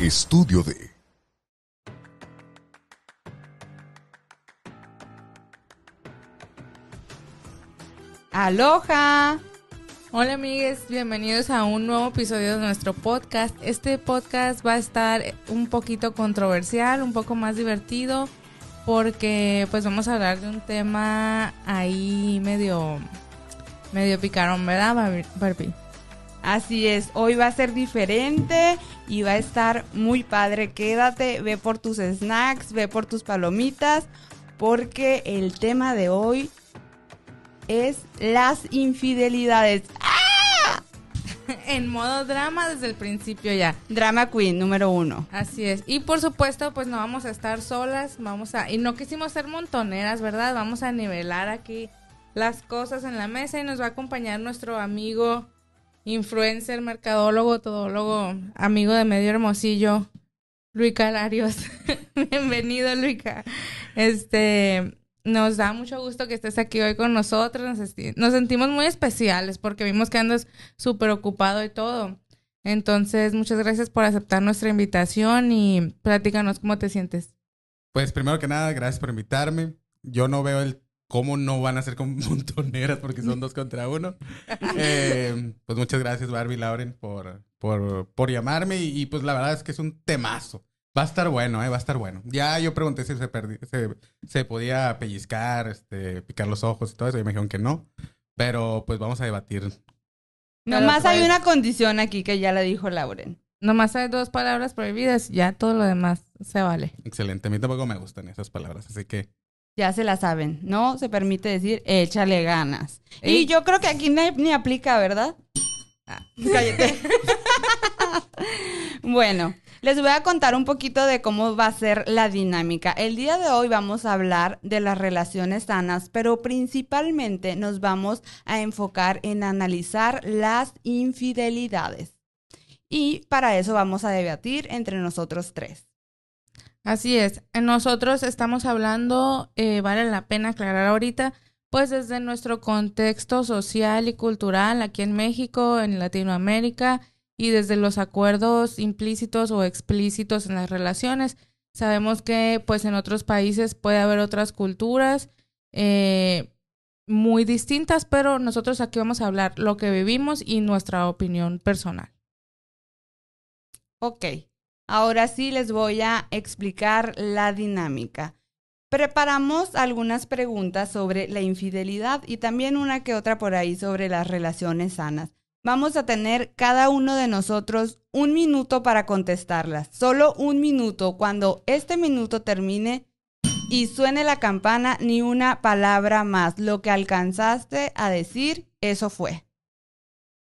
Estudio de Aloha. Hola amigues, bienvenidos a un nuevo episodio de nuestro podcast. Este podcast va a estar un poquito controversial, un poco más divertido, porque pues vamos a hablar de un tema ahí medio, medio picarón, ¿verdad Barbie? Así es, hoy va a ser diferente y va a estar muy padre. Quédate, ve por tus snacks, ve por tus palomitas, porque el tema de hoy es las infidelidades. ¡Ah! en modo drama desde el principio ya. Drama Queen número uno. Así es. Y por supuesto, pues no vamos a estar solas, vamos a... Y no quisimos ser montoneras, ¿verdad? Vamos a nivelar aquí las cosas en la mesa y nos va a acompañar nuestro amigo influencer, mercadólogo, todólogo, amigo de Medio Hermosillo, Luica Larios. Bienvenido, Luica. Este, nos da mucho gusto que estés aquí hoy con nosotros. Nos, sentimos muy especiales porque vimos que andas súper ocupado y todo. Entonces, muchas gracias por aceptar nuestra invitación y platícanos cómo te sientes. Pues primero que nada, gracias por invitarme. Yo no veo el cómo no van a ser como montoneras porque son dos contra uno. Eh, pues muchas gracias Barbie Lauren por, por, por llamarme y, pues la verdad es que es un temazo. Va a estar bueno, eh, va a estar bueno. Ya yo pregunté si se, se, se, podía pellizcar, este, picar los ojos y todo eso, y me dijeron que no. Pero pues vamos a debatir. Nomás hay una condición aquí que ya la dijo Lauren. Nomás hay dos palabras prohibidas, ya todo lo demás se vale. Excelente, a mí tampoco me gustan esas palabras, así que ya se la saben. No se permite decir échale ganas. Y yo creo que aquí ni, aplica, ¿verdad? Ah, cállate. bueno, les voy a contar un poquito de cómo va a ser la dinámica. El día de hoy vamos a hablar de las relaciones sanas, pero principalmente nos vamos a enfocar en analizar las infidelidades. Y para eso vamos a debatir entre nosotros tres. Así es. Nosotros estamos hablando, eh, vale la pena aclarar ahorita, pues desde nuestro contexto social y cultural aquí en México, en Latinoamérica y desde los acuerdos implícitos o explícitos en las relaciones. Sabemos que pues en otros países puede haber otras culturas eh, muy distintas, pero nosotros aquí vamos a hablar lo que vivimos y nuestra opinión personal. Ok, Ahora sí les voy a explicar la dinámica. Preparamos algunas preguntas sobre la infidelidad y también una que otra por ahí sobre las relaciones sanas. Vamos a tener cada uno de nosotros un minuto para contestarlas. Solo un minuto. Cuando este minuto termine y suene la campana, ni una palabra más. Lo que alcanzaste a decir, eso fue.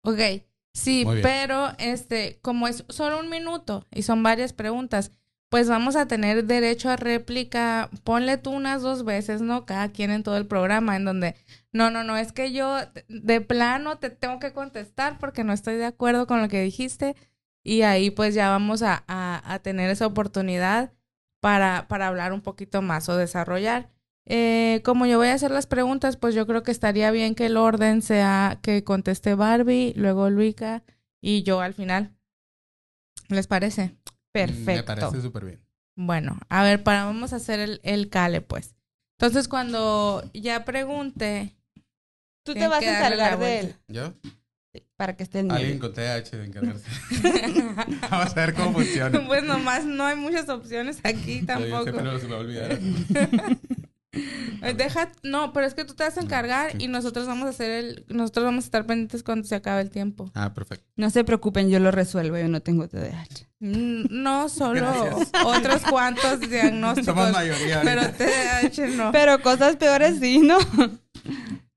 Ok. Sí, pero este, como es solo un minuto y son varias preguntas, pues vamos a tener derecho a réplica. Ponle tú unas dos veces, ¿no? Cada quien en todo el programa, en donde, no, no, no, es que yo de plano te tengo que contestar porque no estoy de acuerdo con lo que dijiste. Y ahí pues ya vamos a, a, a tener esa oportunidad para, para hablar un poquito más o desarrollar. Eh, como yo voy a hacer las preguntas, pues yo creo que estaría bien que el orden sea que conteste Barbie, luego Luica y yo al final. ¿Les parece? Perfecto. Me parece súper bien. Bueno, a ver, para vamos a hacer el, el cale, pues. Entonces, cuando ya pregunte. Tú te vas a encargar de él. ¿Yo? para que esté en Alguien con TH de encargarse. Vamos a ver cómo funciona. Pues nomás no hay muchas opciones aquí tampoco. Yo se me va a olvidar. Deja, no, pero es que tú te vas a encargar y nosotros vamos a hacer el, nosotros vamos a estar pendientes cuando se acabe el tiempo. Ah, perfecto. No se preocupen, yo lo resuelvo, yo no tengo TDAH. Mm, no, solo otros cuantos diagnósticos. Somos mayoría. Pero TDAH no. Pero cosas peores sí, ¿no?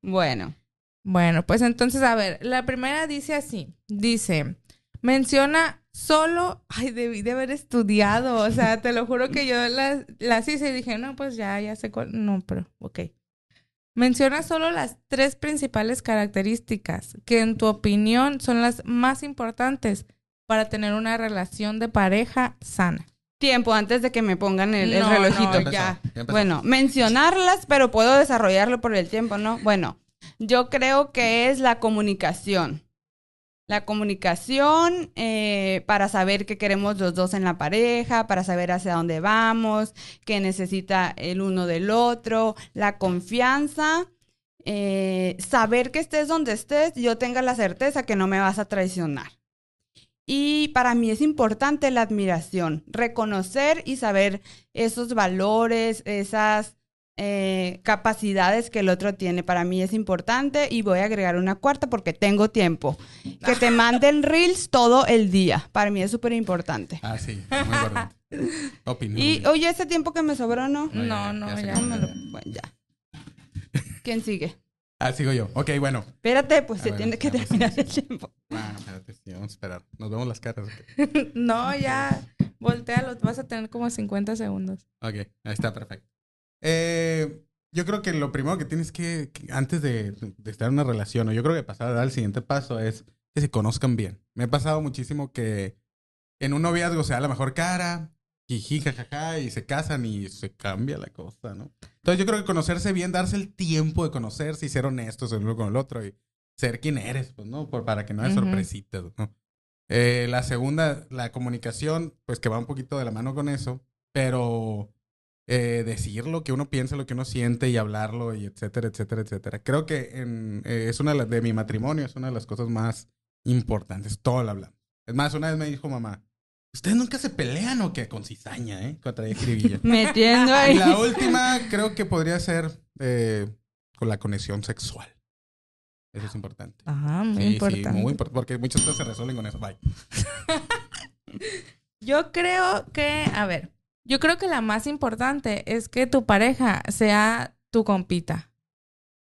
bueno. Bueno, pues entonces, a ver, la primera dice así, dice, menciona solo, ay, debí de haber estudiado, o sea, te lo juro que yo las, las hice y dije, no, pues ya, ya sé cuál, no, pero, ok. Menciona solo las tres principales características que en tu opinión son las más importantes para tener una relación de pareja sana. Tiempo antes de que me pongan el, relojito. ya. Bueno, mencionarlas, pero puedo desarrollarlo por el tiempo, ¿no? Bueno, yo creo que es la comunicación La comunicación eh, para saber qué queremos los dos en la pareja, para saber hacia dónde vamos, qué necesita el uno del otro, la confianza, eh, saber que estés donde estés, yo tenga la certeza que no me vas a traicionar. Y para mí es importante la admiración, reconocer y saber esos valores, esas eh, capacidades que el otro tiene. Para mí es importante y voy a agregar una cuarta porque tengo tiempo. Que te manden reels todo el día. Para mí es súper importante. Ah, sí, muy importante. Y oye, ese tiempo que me sobró, ¿no? No, no, ya. Bueno, ya. ¿Quién sigue? Ah, sigo yo. Ok, bueno. Espérate, pues se tiene que terminar el tiempo. Ah, espérate, sí, vamos a esperar. Nos vemos las caras. no, ya. Voltealo, vas a tener como 50 segundos. Ok, ahí está, perfecto. Eh, yo creo que lo primero que tienes que, antes de, estar en una relación, o yo creo que pasar al siguiente paso, es que se conozcan bien. Me ha pasado muchísimo que en un noviazgo sea la mejor cara, jiji, jajaja, y se casan y se cambia la cosa, ¿no? Entonces yo creo que conocerse bien, darse el tiempo de conocerse y ser honestos el uno con el otro y ser quien eres, pues, ¿no? para que no haya sorpresitas, ¿no? Eh, la segunda, la comunicación, pues que va un poquito de la mano con eso, pero eh, decir lo que uno piensa, lo que uno siente y hablarlo y etcétera, etcétera, etcétera. Creo que en, eh, es una de, de mi matrimonio, es una de las cosas más importantes, todo el hablar. Es más, una vez me dijo mamá, ¿Ustedes nunca se pelean o qué? Con cizaña, ¿eh? Contra escribilla. Metiendo ahí. La última creo que podría ser eh, con la conexión sexual. Eso es importante. Ajá, muy importante. Sí, muy importante. Porque muchas cosas se resuelven con eso. Bye. yo creo que, a ver, yo creo que la más importante es que tu pareja sea tu compita.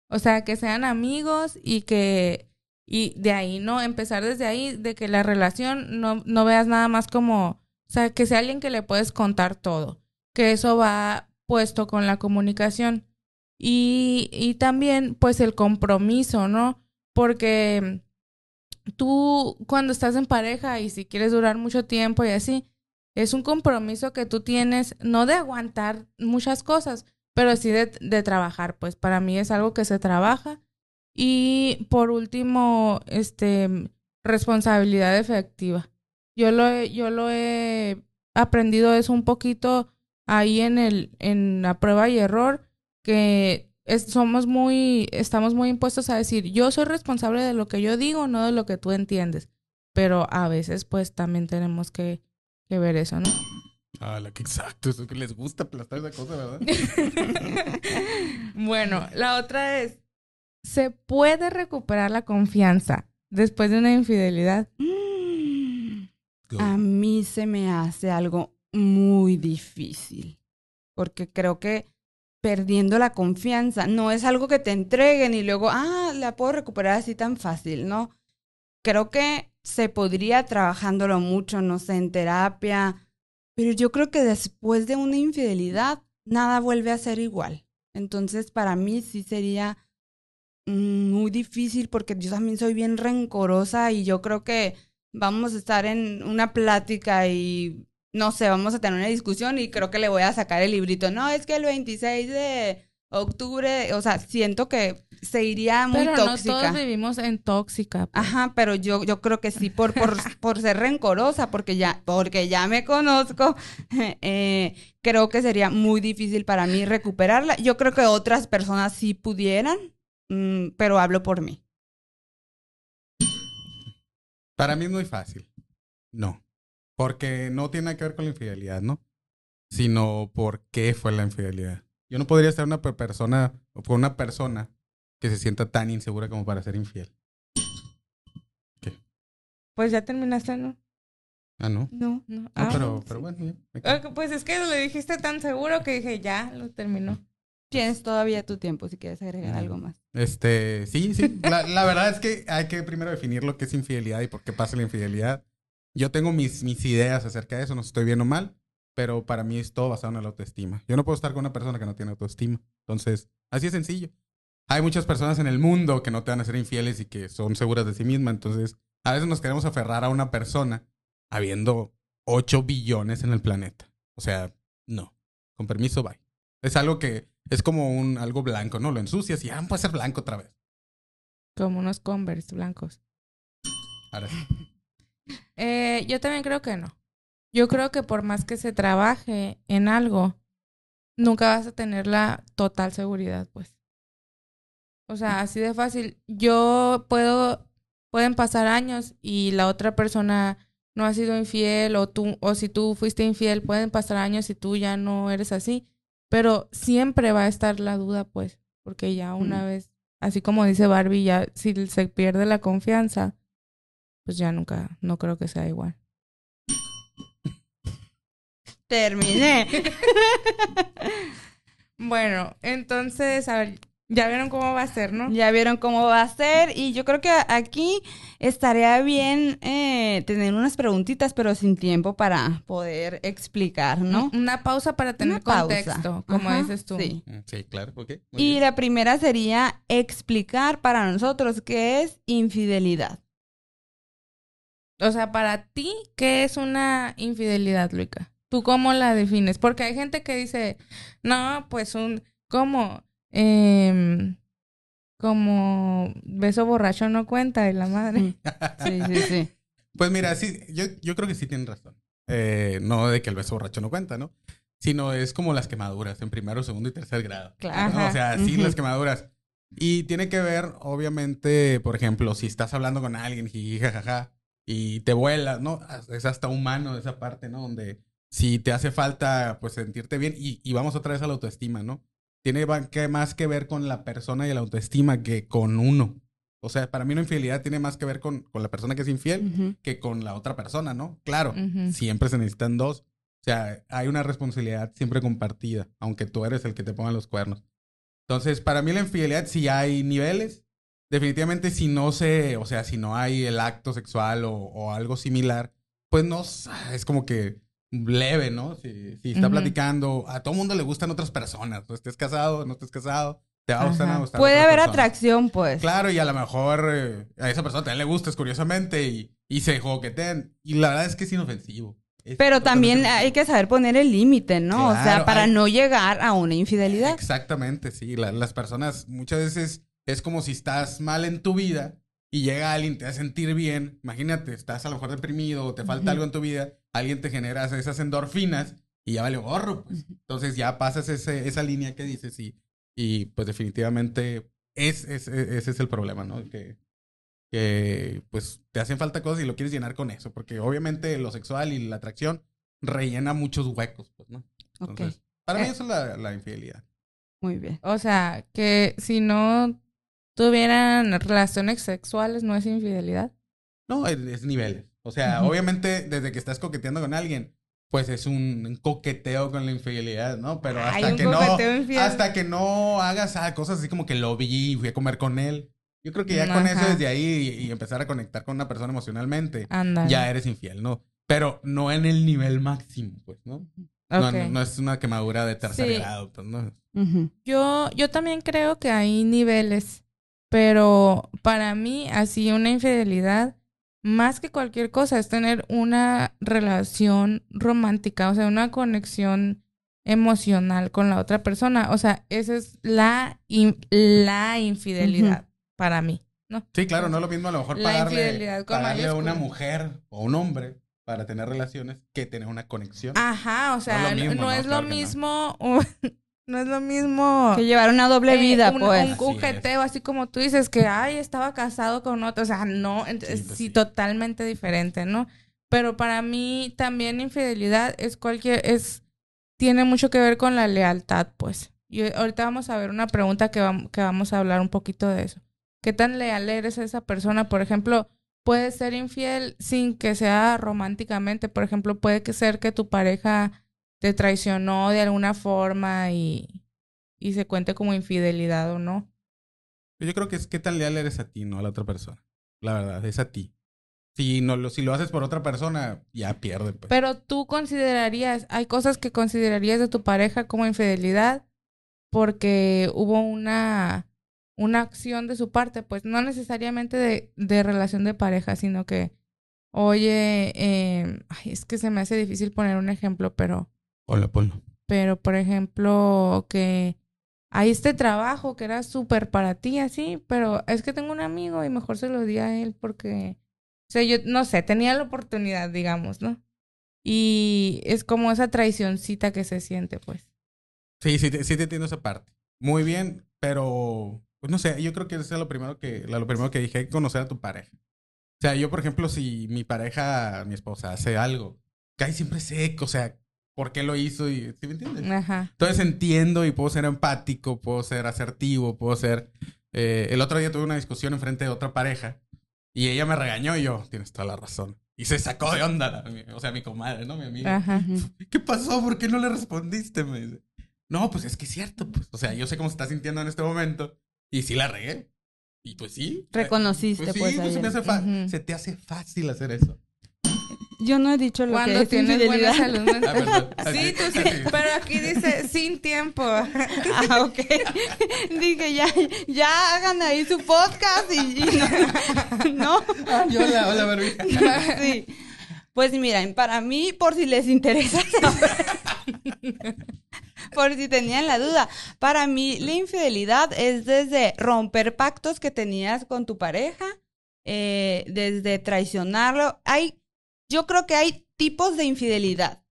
O sea, que sean amigos y que, y de ahí, ¿no? Empezar desde ahí, de que la relación no, no veas nada más como, o sea, que sea alguien que le puedes contar todo. Que eso va puesto con la comunicación. Y, y también, pues, el compromiso, ¿no? Porque tú, cuando estás en pareja y si quieres durar mucho tiempo y así, es un compromiso que tú tienes, no de aguantar muchas cosas, pero sí de, de, trabajar. Pues para mí es algo que se trabaja. Y por último, este, responsabilidad efectiva. Yo lo he, yo lo he aprendido eso un poquito ahí en el, en la prueba y error, que somos muy, estamos muy impuestos a decir, yo soy responsable de lo que yo digo, no de lo que tú entiendes. Pero a veces, pues, también tenemos que que ver eso, ¿no? Ah, la que exacto, eso que les gusta aplastar esa cosa, ¿verdad? bueno, la otra es, ¿se puede recuperar la confianza después de una infidelidad? A mí se me hace algo muy difícil, porque creo que perdiendo la confianza no es algo que te entreguen y luego, ah, la puedo recuperar así tan fácil, ¿no? Creo que se podría trabajándolo mucho, no sé, en terapia, pero yo creo que después de una infidelidad, nada vuelve a ser igual. Entonces, para mí sí sería mm, muy difícil porque yo también soy bien rencorosa y yo creo que vamos a estar en una plática y no sé, vamos a tener una discusión y creo que le voy a sacar el librito. No, es que el 26 de octubre, o sea, siento que se iría muy pero tóxica. No todos vivimos en tóxica. Pues. Ajá, pero yo, yo creo que sí, por, por, por ser rencorosa, porque ya, porque ya me conozco, eh, creo que sería muy difícil para mí recuperarla. Yo creo que otras personas sí pudieran, mm, pero hablo por mí. Para mí es muy fácil. No. Porque no tiene nada que ver con la infidelidad, ¿no? Sino por qué fue la infidelidad. Yo no podría estar una persona o con una persona que se sienta tan insegura como para ser infiel. ¿Qué? Pues ya terminaste, ¿no? Ah, no. No, no. Ah, pero, pero bueno. pues es que lo dijiste tan seguro que dije, ya, lo terminó. Tienes todavía tu tiempo si quieres agregar algo más. Este, sí, sí. La, la, verdad es que hay que primero definir lo que es infidelidad y por qué pasa la infidelidad. Yo tengo mis, mis ideas acerca de eso, no estoy bien o mal, pero para mí es todo basado en la autoestima. Yo no puedo estar con una persona que no tiene autoestima. Entonces, así es sencillo hay muchas personas en el mundo que no te van a ser infieles y que son seguras de sí mismas. Entonces, a veces nos queremos aferrar a una persona habiendo 8 billones en el planeta. O sea, no. Con permiso, bye. Es algo que es como un algo blanco, ¿no? Lo ensucias y ah, puede ser blanco otra vez. Como unos Converse blancos. Ahora sí. Eh, yo también creo que no. Yo creo que por más que se trabaje en algo, nunca vas a tener la total seguridad, pues. O sea, así de fácil. Yo puedo, pueden pasar años y la otra persona no ha sido infiel o tú, o si tú fuiste infiel, pueden pasar años y tú ya no eres así. Pero siempre va a estar la duda, pues, porque ya una mm. vez, así como dice Barbie, ya si se pierde la confianza, pues ya nunca, no creo que sea igual. Terminé. bueno, entonces, a ver, ya vieron cómo va a ser, ¿no? Ya vieron cómo va a ser y yo creo que aquí estaría bien eh, tener unas preguntitas, pero sin tiempo para poder explicar, ¿no? Una pausa para tener contexto, como dices tú. Sí, mm, sí claro. Okay, y la primera sería explicar para nosotros qué es infidelidad. O sea, para ti, ¿qué es una infidelidad, Luica? ¿Tú cómo la defines? Porque hay gente que dice, no, pues un, ¿cómo? Eh, como beso borracho no cuenta de la madre. Sí, sí, sí. Pues mira, sí, yo, yo creo que sí tienen razón. Eh, no de que el beso borracho no cuenta, ¿no? Sino es como las quemaduras en primero, segundo y tercer grado. Claro. O sea, sí, las quemaduras. Y tiene que ver, obviamente, por ejemplo, si estás hablando con alguien, y jajaja, y te vuelas, ¿no? Es hasta humano esa parte, ¿no? Donde si te hace falta, pues sentirte bien, y, y vamos otra vez a la autoestima, ¿no? tiene que más que ver con la persona y la autoestima que con uno. O sea, para mí una infidelidad tiene más que ver con, con la persona que es infiel que con la otra persona, ¿no? Claro, siempre se necesitan dos. O sea, hay una responsabilidad siempre compartida, aunque tú eres el que te ponga los cuernos. Entonces, para mí la infidelidad, si hay niveles, definitivamente si no se, o sea, si no hay el acto sexual o, o algo similar, pues no, es como que leve, ¿no? Si, si está platicando, a todo mundo le gustan otras personas, no estés casado, no estés casado, te va a gustar, a gustar Puede haber atracción, pues. Claro, y a lo mejor eh, a esa persona también le gustas, curiosamente, y, y se joquetean. Y la verdad es que es inofensivo. Pero también hay que saber poner el límite, ¿no? o sea, para no llegar a una infidelidad. Exactamente, sí. las personas muchas veces es como si estás mal en tu vida y llega alguien, te hace sentir bien. Imagínate, estás a lo mejor deprimido o te falta algo en tu vida alguien te genera esas endorfinas y ya vale gorro, pues. Entonces ya pasas ese, esa línea que dices y, y pues definitivamente es, ese es el problema, ¿no? Que, que pues te hacen falta cosas y lo quieres llenar con eso, porque obviamente lo sexual y la atracción rellena muchos huecos, pues, ¿no? Entonces, para mí eh. eso es la, la infidelidad. Muy bien. O sea, que si no tuvieran relaciones sexuales, ¿no es infidelidad? No, es, es niveles. O sea, obviamente desde que estás coqueteando con alguien, pues es un coqueteo con la infidelidad, ¿no? Pero hasta que no hasta que no hagas ah, cosas así como que lo vi y fui a comer con él. Yo creo que ya con eso desde ahí y, empezar a conectar con una persona emocionalmente, ya eres infiel, ¿no? Pero no en el nivel máximo, pues, ¿no? No, no, es una quemadura de tercer grado, pues, ¿no? Yo, yo también creo que hay niveles, pero para mí, así una infidelidad más que cualquier cosa, es tener una relación romántica, o sea, una conexión emocional con la otra persona. O sea, esa es la, la infidelidad para mí, ¿no? Sí, claro, no es lo mismo a lo mejor pagarle, a una mujer o un hombre para tener relaciones que tener una conexión. Ajá, o sea, no, es lo mismo no es lo mismo. Que llevar una doble eh, vida, pues. Un cujeteo, así, como tú dices, que, ay, estaba casado con otro. O sea, no, sí, pues totalmente diferente, ¿no? Pero para mí también infidelidad es cualquier, es, tiene mucho que ver con la lealtad, pues. Y ahorita vamos a ver una pregunta que, vamos, que vamos a hablar un poquito de eso. ¿Qué tan leal eres a esa persona? Por ejemplo, puedes ser infiel sin que sea románticamente. Por ejemplo, puede ser que tu pareja te traicionó de alguna forma y, y se cuente como infidelidad o no. Yo creo que es qué tan leal eres a ti, no a la otra persona. La verdad, es a ti. Si, no, lo, si lo haces por otra persona, ya pierde. Pues. Pero tú considerarías, hay cosas que considerarías de tu pareja como infidelidad porque hubo una, una acción de su parte, pues no necesariamente de, de relación de pareja, sino que, oye, eh, es que se me hace difícil poner un ejemplo, pero Hola, ponlo. Pero, por ejemplo, que hay este trabajo que era súper para ti, así, pero es que tengo un amigo y mejor se lo di a él porque sea, yo no sé, tenía la oportunidad, digamos, ¿no? Y es como esa traicioncita que se siente, pues. Sí, sí, sí te entiendo esa parte. Muy bien, pero pues no sé, yo creo que eso es lo primero que, lo primero que dije, conocer a tu pareja. O sea, yo, por ejemplo, si mi pareja, mi esposa, hace algo, cae siempre seco, o sea, ¿por qué lo hizo? Y, ¿Sí me entiendes? Ajá. Entonces entiendo y puedo ser empático, puedo ser asertivo, puedo ser... Eh, el otro día tuve una discusión enfrente de otra pareja y ella me regañó y yo, tienes toda la razón. Y se sacó de onda, o sea, mi comadre, ¿no? Mi amiga. Ajá. ¿Qué pasó? ¿Por qué no le respondiste? Me dice. No, pues es que es cierto, pues. O sea, yo sé cómo se está sintiendo en este momento y sí la regué. Y pues sí. Reconociste, pues. Sí, pues, pues se, se te hace fácil hacer eso. Yo no he dicho lo que es tienes buena salud ah, sí, tú sí, pero aquí dice sin tiempo. ah, ok. Dije, ya, ya hagan ahí su podcast y, no. ¿No? Ah, hola, hola, Barbie. sí. Pues miren, para mí, por si les interesa por si tenían la duda, para mí la infidelidad es desde romper pactos que tenías con tu pareja, eh, desde traicionarlo. Hay yo creo que hay tipos de infidelidad.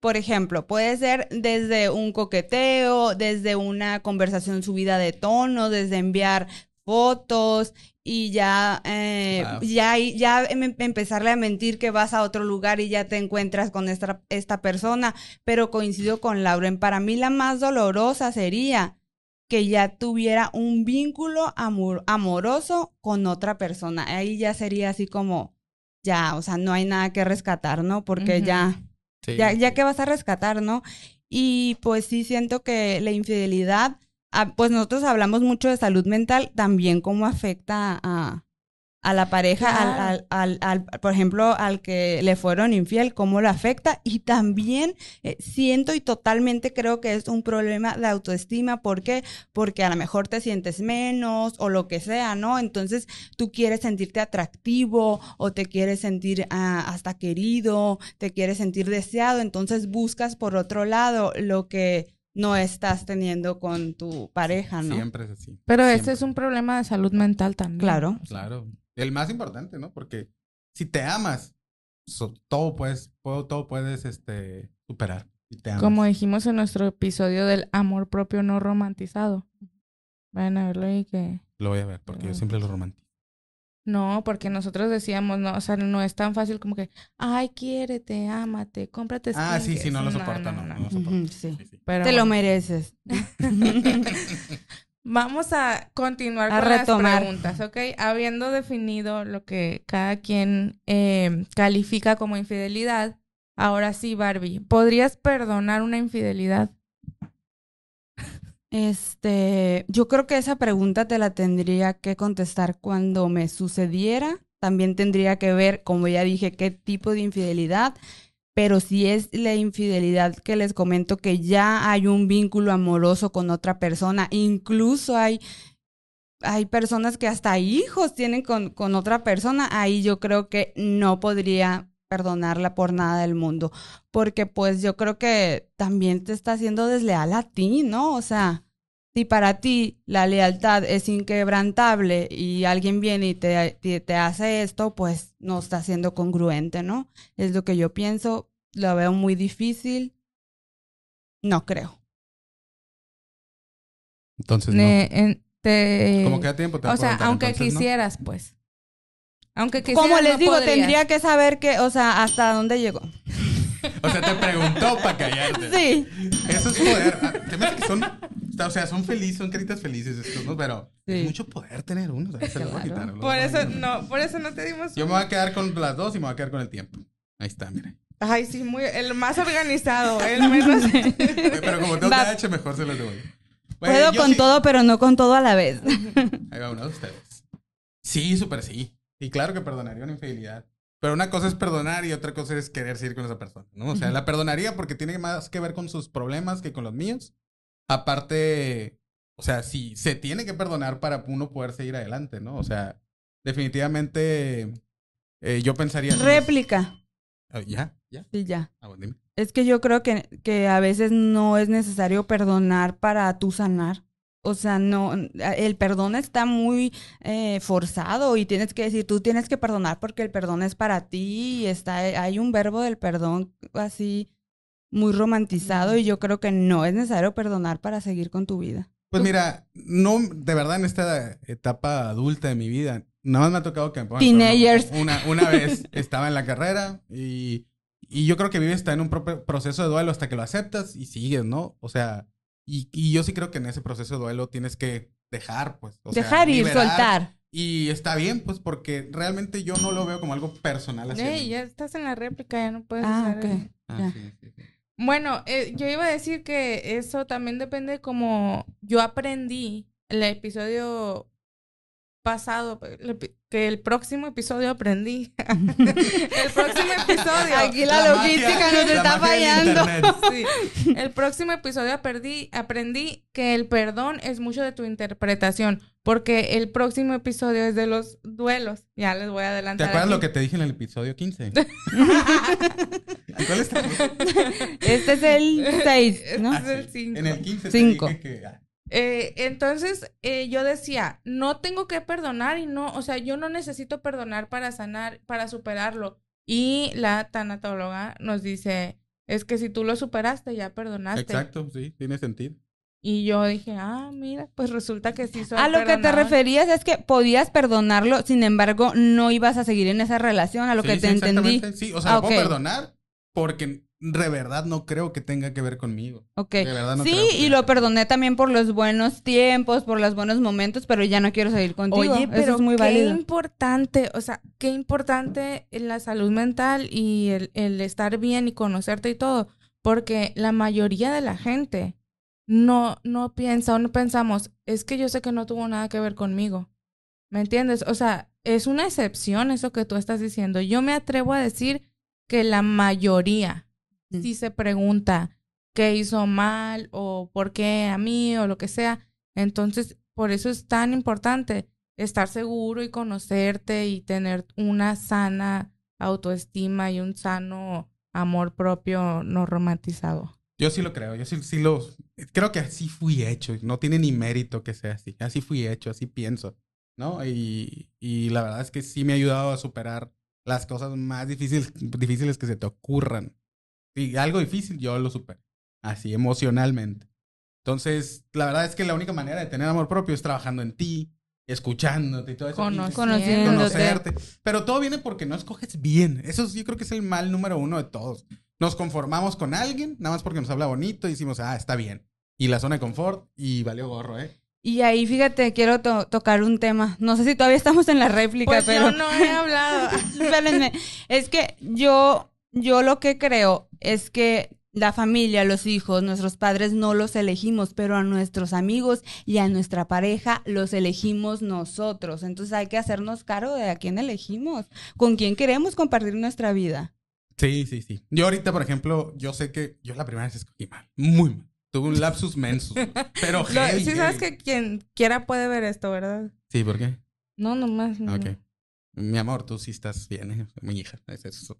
Por ejemplo, puede ser desde un coqueteo, desde una conversación subida de tono, desde enviar fotos y ya, eh, ya, ya em, empezarle a mentir que vas a otro lugar y ya te encuentras con esta, esta persona. Pero coincido con Lauren, para mí la más dolorosa sería que ya tuviera un vínculo amoroso con otra persona. Ahí ya sería así como, ya, o sea, no hay nada que rescatar, ¿no? Porque ya, ya, ya que vas a rescatar, ¿no? Y pues sí siento que la infidelidad, ah, pues nosotros hablamos mucho de salud mental, también cómo afecta a, a la pareja, al, al, al, por ejemplo, al que le fueron infiel, cómo lo afecta. Y también eh, siento y totalmente creo que es un problema de autoestima. ¿Por qué? Porque a lo mejor te sientes menos o lo que sea, ¿no? Entonces tú quieres sentirte atractivo o te quieres sentir ah, hasta querido, te quieres sentir deseado. Entonces buscas por otro lado lo que no estás teniendo con tu pareja, ¿no? Siempre es así. Pero este es un problema de salud mental también. Claro. Claro. El más importante, ¿no? Porque si te amas, todo puedes, todo, puedes este, superar. Como dijimos en nuestro episodio del amor propio no romantizado. Vayan a verlo y que... Lo voy a ver, porque yo siempre lo romantizo. No, porque nosotros decíamos, no, o sea, no es tan fácil como que, ay, quiérete, ámate, cómprate Ah, sí, sí, no lo soporta, no, no, lo soporta. sí. Te lo mereces. Vamos a continuar con las preguntas, ¿ok? Habiendo definido lo que cada quien eh, califica como infidelidad, ahora sí, Barbie, ¿podrías perdonar una infidelidad? Este, yo creo que esa pregunta te la tendría que contestar cuando me sucediera. También tendría que ver, como ya dije, qué tipo de infidelidad pero si es la infidelidad que les comento que ya hay un vínculo amoroso con otra persona, incluso hay, hay personas que hasta hijos tienen con, con otra persona, ahí yo creo que no podría perdonarla por nada del mundo, porque pues yo creo que también te está haciendo desleal a ti, ¿no? O sea, si para ti la lealtad es inquebrantable y alguien viene y te, te, hace esto, pues no está siendo congruente, ¿no? Es lo que yo pienso. Lo veo muy difícil. No creo. Entonces, no. ¿Cómo queda tiempo? o sea, aunque quisieras, pues. Aunque quisieras, Como les digo, tendría que saber que, o sea, hasta dónde llegó. O sea, te preguntó para callarte. Sí. Eso es poder. Ah, te que son o sea, son felices, son caritas felices estos, ¿no? Pero es mucho poder tener uno. O sea, se lo a quitar, por eso no, por eso no te dimos. Yo me voy a quedar con las dos y me voy a quedar con el tiempo. Ahí está, mire. Ay, sí, muy, el más organizado, el menos. pero como tengo hecho, mejor se los devuelvo. Puedo con todo, pero no con todo a la vez. Ahí va uno de ustedes. Sí, súper sí. Y claro que perdonaría una infidelidad. Pero una cosa es perdonar y otra cosa es querer seguir con esa persona, ¿no? O sea, la perdonaría porque tiene más que ver con sus problemas que con los míos. Aparte, o sea, sí, se tiene que perdonar para uno poder seguir adelante, ¿no? O sea, definitivamente eh, yo pensaría... Réplica. Ah, ¿Ya? ¿Ya? Sí, ya. Ah, es que yo creo que, que a veces no es necesario perdonar para tú sanar. o sea, no, el perdón está muy eh, forzado y tienes que decir, tú tienes que perdonar porque el perdón es para ti y está, hay un verbo del perdón así muy romantizado y yo creo que no es necesario perdonar para seguir con tu vida. Pues mira, no, de verdad en esta etapa adulta de mi vida, nada más me ha tocado que... Teenagers. Una, una vez estaba en la carrera y, y yo creo que vives está en un proceso de duelo hasta que lo aceptas y sigues, ¿no? O sea, y, y, yo sí creo que en ese proceso de duelo tienes que dejar, pues. O dejar ir, soltar. Y está bien, pues, porque realmente yo no lo veo como algo personal. Hacia ya estás en la réplica, ya no puedes ah, ah Bueno, eh, yo iba a decir que eso también depende como yo aprendí el episodio pasado, que el próximo episodio aprendí. el próximo episodio. Aquí la, logística nos está fallando. Sí. El próximo episodio aprendí, aprendí que el perdón es mucho de tu interpretación, porque el próximo episodio es de los duelos. Ya les voy a adelantar. ¿Te acuerdas lo que te dije en el episodio 15? ¿Cuál está? Este es el 6, ¿no? Este es el 5. En el 15 te dije que ah, eh, entonces eh, yo decía, no tengo que perdonar y no, o sea, yo no necesito perdonar para sanar, para superarlo. Y la tanatóloga nos dice, es que si tú lo superaste, ya perdonaste. Exacto, sí, tiene sentido. Y yo dije, ah, mira, pues resulta que sí soy A lo que te referías es que podías perdonarlo, sin embargo, no ibas a seguir en esa relación, a lo que te entendí. Sí, o sea, lo puedo perdonar porque de verdad no creo que tenga que ver conmigo. Ok. sí, y lo perdoné también por los buenos tiempos, por los buenos momentos, pero ya no quiero seguir contigo. Oye, pero es muy qué importante, o sea, qué importante la salud mental y el, el estar bien y conocerte y todo, porque la mayoría de la gente no, no piensa o no pensamos, es que yo sé que no tuvo nada que ver conmigo. ¿Me entiendes? O sea, es una excepción eso que tú estás diciendo. Yo me atrevo a decir que la mayoría si se pregunta qué hizo mal o por qué a mí o lo que sea. Entonces, por eso es tan importante estar seguro y conocerte y tener una sana autoestima y un sano amor propio no romantizado. Yo sí lo creo, yo sí, sí lo... Creo que así fui hecho, no tiene ni mérito que sea así, así fui hecho, así pienso, ¿no? Y, y la verdad es que sí me ha ayudado a superar las cosas más difíciles, difíciles que se te ocurran y algo difícil, yo lo supero. Así, emocionalmente. Entonces, la verdad es que la única manera de tener amor propio es trabajando en ti, escuchándote y todo eso. conociéndote. Conocerte. Pero todo viene porque no escoges bien. Eso yo creo que es el mal número uno de todos. Nos conformamos con alguien, nada más porque nos habla bonito y decimos, ah, está bien. Y la zona de confort y valió gorro, ¿eh? Y ahí, fíjate, quiero tocar un tema. No sé si todavía estamos en la réplica, pues pero. Yo no he hablado. Espérenme. Es que yo yo lo que creo es que la familia, los hijos, nuestros padres no los elegimos, pero a nuestros amigos y a nuestra pareja los elegimos nosotros. Entonces hay que hacernos cargo de a quién elegimos, con quién queremos compartir nuestra vida. Sí, sí, sí. Yo ahorita, por ejemplo, yo sé que yo la primera vez escogí mal, muy mal. Tuve un lapsus menso. Pero sí sabes que quien quiera puede ver esto, ¿verdad? Sí, ¿por qué? No, nomás. No. Ok. Mi amor, tú sí estás bien, ¿eh? mi hija. Es, es,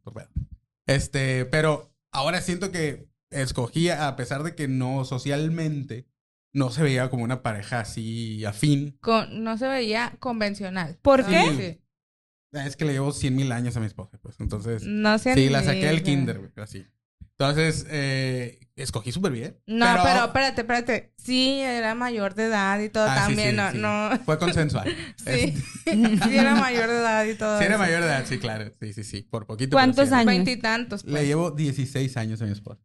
este, pero ahora siento que escogí, a pesar de que no socialmente, no se veía como una pareja así afín. Con, no se veía convencional. ¿Por qué? Es que le llevo cien mil años a mi esposa, pues. Entonces. No sé. Sí, la saqué del kinder, así. Entonces, eh, escogí súper bien. No, pero... espérate, espérate. Sí, era mayor de edad y todo ah, también. no, no. Fue consensual. sí. sí, era mayor de edad y todo. Sí, era mayor de edad, sí, claro. Sí, sí, sí. Por poquito. ¿Cuántos años? Veintitantos. Le pues. llevo 16 años a mi esposa.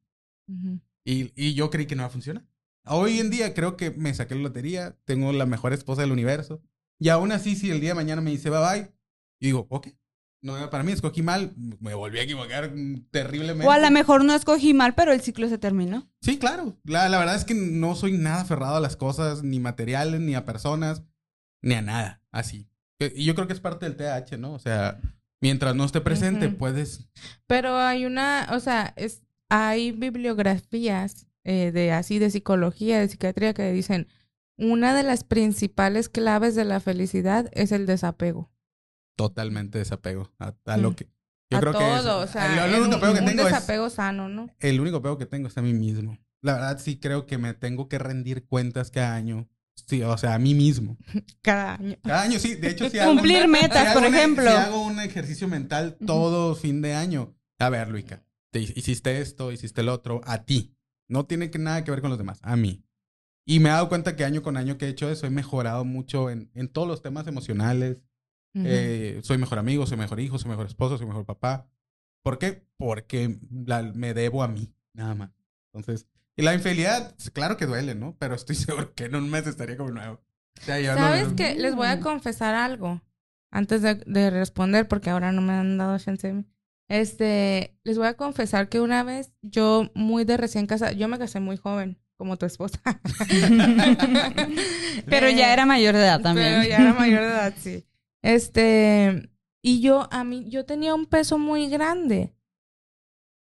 y, y yo creí que no iba a funcionar. Hoy en día creo que me saqué la lotería. Tengo la mejor esposa del universo. Y aún así, si el día de mañana me dice bye bye, y digo, ok, no para mí, escogí mal, me volví a equivocar terriblemente. O a lo mejor no escogí mal, pero el ciclo se terminó. Sí, claro. La, verdad es que no soy nada aferrado a las cosas, ni materiales, ni a personas, ni a nada, así. Y yo creo que es parte del TH, ¿no? O sea, mientras no esté presente, puedes... Pero hay una, o sea, es, hay bibliografías eh, de así, de psicología, de psiquiatría, que dicen, una de las principales claves de la felicidad es el desapego totalmente desapego a, lo que... Yo creo todo, que o sea, el, único apego que tengo un desapego sano, ¿no? El único apego que tengo es a mí mismo. La verdad sí creo que me tengo que rendir cuentas cada año Sí, o sea, a mí mismo. Cada año. Cada año, sí. De hecho, sí Cumplir metas, por ejemplo. Si hago un ejercicio mental todo fin de año. A ver, Luica, te hiciste esto, hiciste el otro, a ti. No tiene que, nada que ver con los demás, a mí. Y me he dado cuenta que año con año que he hecho eso, he mejorado mucho en, en todos los temas emocionales. Eh, soy mejor amigo, soy mejor hijo, soy mejor esposo, soy mejor papá. ¿Por qué? Porque me debo a mí, nada más. Entonces, y la infidelidad, claro que duele, ¿no? Pero estoy seguro que en un mes estaría como nuevo. ¿Sabes qué? Les voy a confesar algo antes de, responder, porque ahora no me han dado chance. Este, les voy a confesar que una vez yo, muy de recién casada, yo me casé muy joven, como tu esposa. Pero ya era mayor de edad también. Pero ya era mayor de edad, sí. Este, y yo, a mí, yo tenía un peso muy grande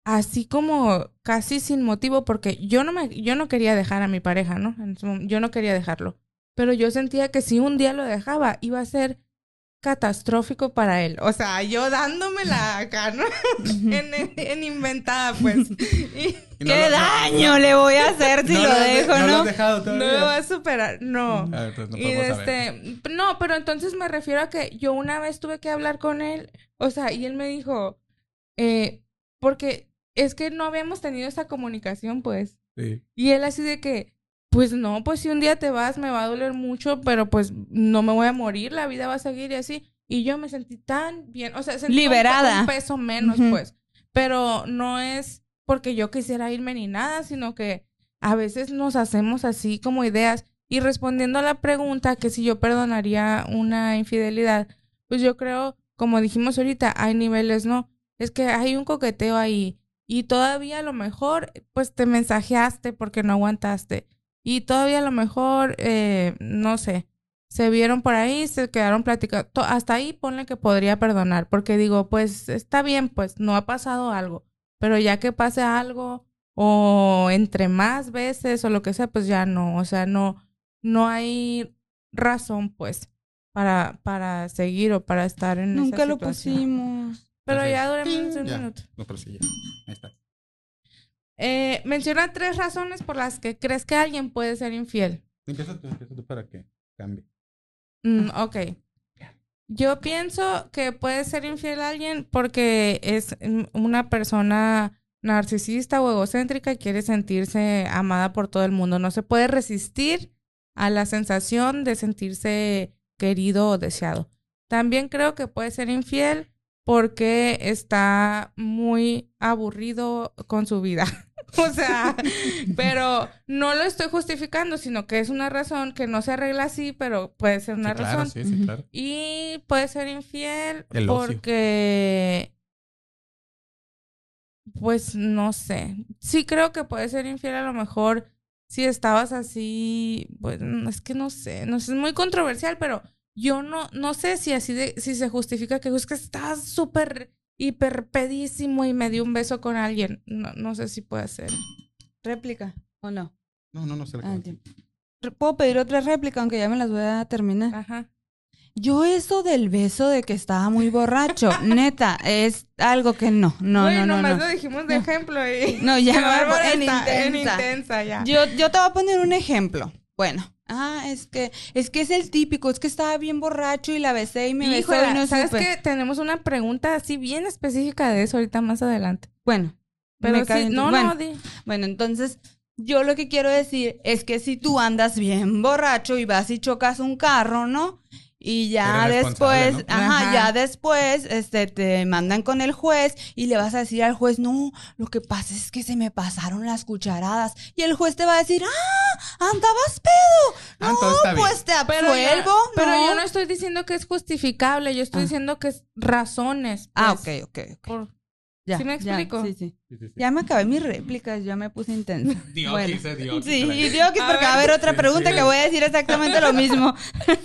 así como casi sin motivo, porque yo no me, yo no quería dejar a mi pareja, ¿no? Yo no quería dejarlo. Pero yo sentía que si un día lo dejaba, iba a ser catastrófico para él. O sea, yo dándome la acá, ¿no? en, inventada, pues. ¿Qué daño le voy a hacer si lo, dejo, no? No lo dejado. No lo a superar, no. no y este, no, pero entonces me refiero a que yo una vez tuve que hablar con él, o sea, y él me dijo, eh, porque es que no habíamos tenido esa comunicación, pues. Sí. Y él así de que, pues no, pues si un día te vas me va a doler mucho, pero pues no me voy a morir, la vida va a seguir y así. Y yo me sentí tan bien, o sea, sentí liberada. Un, peso menos, pues. Pero no es porque yo quisiera irme ni nada, sino que a veces nos hacemos así como ideas. Y respondiendo a la pregunta que si yo perdonaría una infidelidad, pues yo creo, como dijimos ahorita, hay niveles, ¿no? Es que hay un coqueteo ahí y todavía a lo mejor, pues te mensajeaste porque no aguantaste. Y todavía a lo mejor, eh, no sé, se vieron por ahí, se quedaron platicando. Hasta ahí ponle que podría perdonar, porque digo, pues está bien, pues no ha pasado algo. Pero ya que pase algo, o entre más veces, o lo que sea, pues ya no. O sea, no, no hay razón, pues, para, para seguir o para estar en Nunca esa lo pusimos. Pero ya duramos un minuto. No, pero sí, ya. Ahí está. Eh, menciona tres razones por las que crees que alguien puede ser infiel. Empieza tú, empieza tú para que cambie. Mm, ok. Yo pienso que puede ser infiel a alguien porque es una persona narcisista o egocéntrica y quiere sentirse amada por todo el mundo. No se puede resistir a la sensación de sentirse querido o deseado. También creo que puede ser infiel porque está muy aburrido con su vida. o sea, pero no lo estoy justificando, sino que es una razón que no se arregla así, pero puede ser una razón. sí, sí, claro. Y puede ser infiel porque pues no sé. Sí creo que puede ser infiel a lo mejor si estabas así, pues es que no sé, no sé, es muy controversial, pero yo no, no sé si así de, si se justifica que es que estás súper hiper pedísimo y me dio un beso con alguien. No, no sé si puede ser. ¿Réplica o no? No, no, no sé. Ah, Puedo pedir otra réplica, aunque ya me las voy a terminar. Ajá. Yo eso del beso de que estaba muy borracho, neta, es algo que no, no, no, no. nomás lo dijimos de ejemplo y... No, ya me en, intensa. en intensa. ya. Yo, yo te voy a poner un ejemplo. Bueno, Ah, es que, es que es el típico, es que estaba bien borracho y la besé y me besó y no ¿sabes que Tenemos una pregunta así bien específica de eso ahorita más adelante. Bueno, pero sí, no, bueno, no, bueno, entonces yo lo que quiero decir es que si tú andas bien borracho y vas y chocas un carro, ¿no? Y ya después, ajá, ya después, este, te mandan con el juez y le vas a decir al juez, no, lo que pasa es que se me pasaron las cucharadas. Y el juez te va a decir, ah, andabas pedo. Ah, no, pues te absuelvo. Pero, yo no estoy diciendo que es justificable, yo estoy ah. diciendo que es razones. ah, ok, ok, ok. Ya, ¿Sí me explico? sí, sí. Ya me acabé mis réplicas, ya me puse intensa. Dios, bueno. Dios. Sí, Dios, porque va a haber otra pregunta que voy a decir exactamente lo mismo.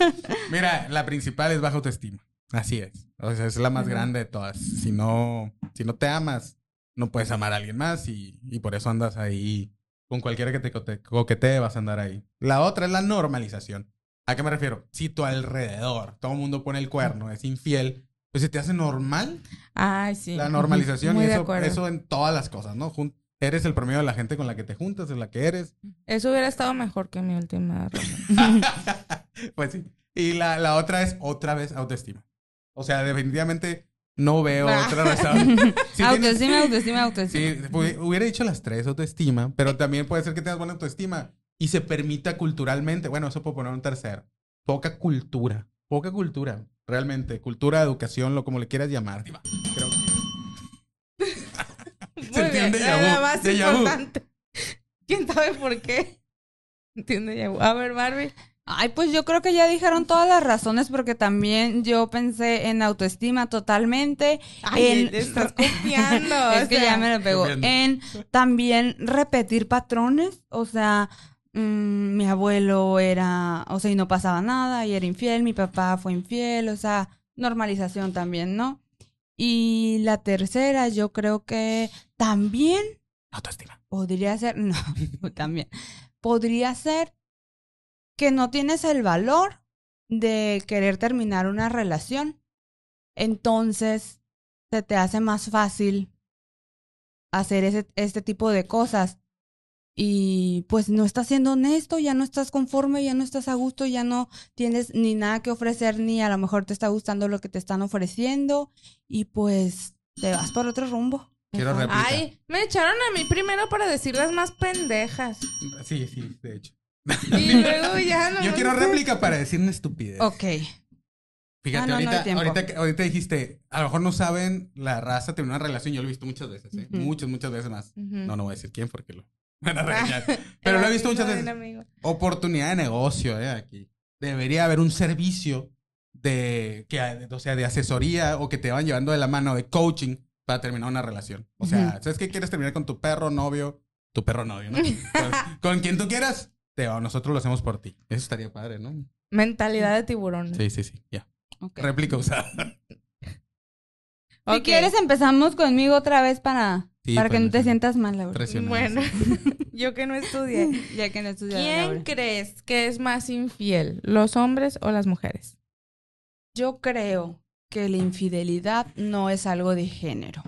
Mira, la principal es baja autoestima. Así es. O sea, es la más grande de todas. Si no, si no te amas, no puedes amar a alguien más y, y por eso andas ahí. Con cualquiera que te coquetee vas a andar ahí. La otra es la normalización. ¿A qué me refiero? Si tu alrededor, todo el mundo pone el cuerno, es infiel, pues se te hace normal. Ay, sí. La normalización y eso, eso en todas las cosas, ¿no? eres el promedio de la gente con la que te juntas, de la que eres. Eso hubiera estado mejor que mi última pues sí. Y la, la, otra es otra vez autoestima. O sea, definitivamente no veo otra razón. autoestima, autoestima, autoestima. Sí, hubiera dicho las tres, autoestima, pero también puede ser que tengas buena autoestima y se permita culturalmente, bueno, eso puedo poner un tercero, poca cultura, poca cultura, realmente, cultura, educación, lo como le quieras llamar. Creo se entiende ya más importante. ¿Quién sabe por qué? Entiende ya. A ver, Barbie. Ay, pues yo creo que ya dijeron todas las razones porque también yo pensé en autoestima totalmente. Ay, en... estás confiando. es que ya me lo pegó. En también repetir patrones. O sea, mm, mi abuelo era, o sea, y no pasaba nada y era infiel, mi papá fue infiel, o sea, normalización también, ¿no? Y la tercera, yo creo que también... Autoestima. Podría ser, no, también. Podría ser que no tienes el valor de querer terminar una relación. Entonces, se te hace más fácil hacer ese, este tipo de cosas. Y pues no estás siendo honesto, ya no estás conforme, ya no estás a gusto, ya no tienes ni nada que ofrecer, ni a lo mejor te está gustando lo que te están ofreciendo. Y pues te vas por otro rumbo. Quiero réplica. Ay, me echaron a mí primero para decir las más pendejas. Sí, sí, de hecho. Y luego ya no. Yo quiero réplica para decir una estupidez. Ok. Fíjate, ah, ahorita, ahorita, dijiste, a lo mejor no saben la raza tiene una relación. Yo lo he visto muchas veces, ¿eh? Muchas, muchas veces más. No, no voy a decir quién porque lo van a regañar. Pero lo he visto muchas veces. Oportunidad de negocio, ¿eh? Aquí. Debería haber un servicio de, que, o sea, de asesoría o que te van llevando de la mano de coaching para terminar una relación. O sea, ¿sabes qué quieres terminar con tu perro, novio? Tu perro novio, ¿no? con quien tú quieras nosotros lo hacemos por ti. Eso estaría padre, ¿no? Mentalidad de tiburón. Sí, sí, sí, ya. Réplica usada. Si quieres empezamos conmigo otra vez para, para que no te sientas mal, Laura. Bueno, yo que no estudié. ya que no estudié. ¿Quién crees que es más infiel, los hombres o las mujeres? Yo creo que la infidelidad no es algo de género.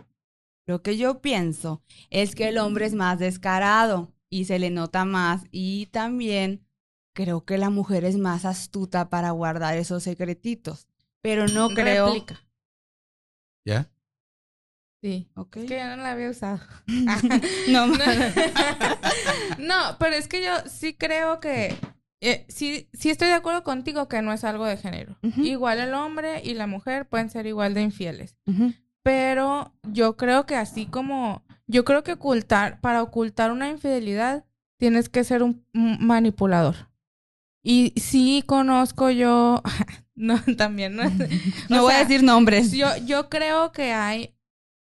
Lo que yo pienso es que el hombre es más descarado y se le nota más y también creo que la mujer es más astuta para guardar esos secretitos, pero no creo... ¿Ya? Sí. Ok. Es que yo no la había usado. no, no, pero es que yo sí creo que eh, sí, sí estoy de acuerdo contigo que no es algo de género. Igual el hombre y la mujer pueden ser igual de infieles. Pero yo creo que así como yo creo que ocultar, para ocultar una infidelidad, tienes que ser un, manipulador. Y sí conozco yo, no, también, no, no voy a decir nombres. Yo, yo creo que hay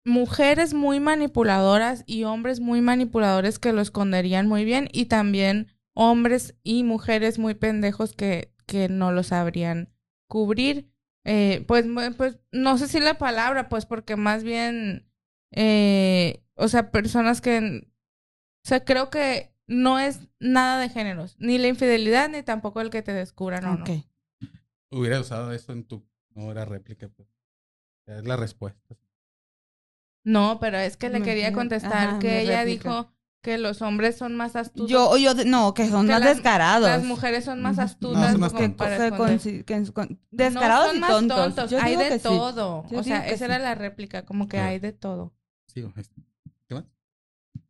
mujeres muy manipuladoras y hombres muy manipuladores que lo esconderían muy bien y también hombres y mujeres muy pendejos que, que no lo sabrían cubrir. Eh, pues, pues no sé si la palabra, pues porque más bien eh, o sea, personas que... O sea, creo que no es nada de géneros. Ni la infidelidad, ni tampoco el que te descubran o no. Hubiera usado eso en tu... No era réplica, pues. Es la respuesta. No, pero es que le quería contestar que ella dijo que los hombres son más astutos. Yo, yo, no, que son más descarados. Las mujeres son más astutas. No, que, descarados y tontos. hay de todo. O sea, esa era la réplica, como que hay de todo. Sí,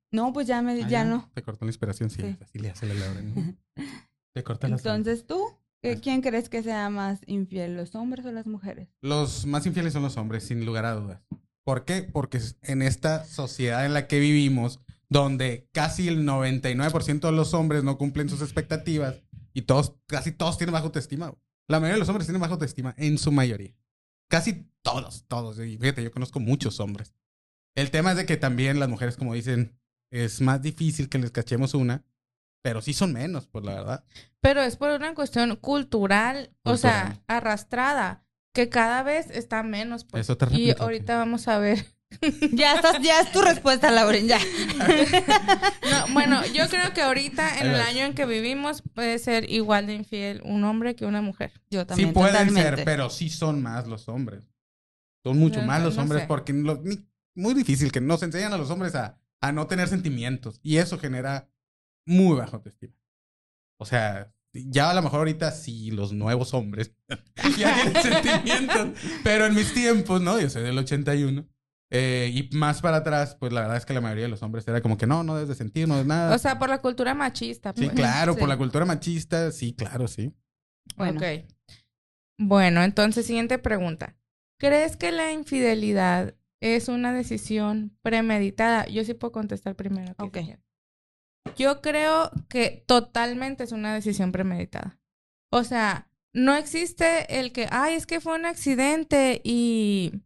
no, pues ya me, ah, ya, no. Te cortó la inspiración, sí. Así le hace la Laura. Te corta la Entonces tú. ¿quién crees que sea más infiel, los hombres o las mujeres? Los más infieles son los hombres, sin lugar a dudas. ¿Por qué? Porque en esta sociedad en la que vivimos, donde casi el 99% de los hombres no cumplen sus expectativas y todos, casi todos tienen bajo autoestima. La mayoría de los hombres tienen bajo autoestima, en su mayoría. Casi todos, todos. Y fíjate, yo conozco muchos hombres. El tema es de que también las mujeres, como dicen, es más difícil que les cachemos una, pero sí son menos, pues la verdad. Pero es por una cuestión cultural, o sea, arrastrada, que cada vez está menos. Pues. Eso te y ahorita vamos a ver. ya estás, ya es tu respuesta, Lauren, ya. no, bueno, yo creo que ahorita, en el año en que vivimos, puede ser igual de infiel un hombre que una mujer. Yo también. Sí pueden ser, pero sí son más los hombres. Son mucho más los hombres porque muy difícil que nos enseñan a los hombres a a no tener sentimientos. Y eso genera muy baja autoestima. O sea, ya a lo mejor ahorita sí, los nuevos hombres ya tienen sentimientos. Pero en mis tiempos, ¿no? Yo soy del 81. Eh, y más para atrás, pues la verdad es que la mayoría de los hombres era como que no, no debes de sentir, no es nada. O sea, por la cultura machista. Sí, pues. claro, por la cultura machista, sí, claro, sí. Bueno. Ok. Bueno, entonces, siguiente pregunta. ¿Crees que la infidelidad es una decisión premeditada? Yo sí puedo contestar primero. Ok. Yo creo que totalmente es una decisión premeditada. O sea, no existe el que, ay, es que fue un accidente y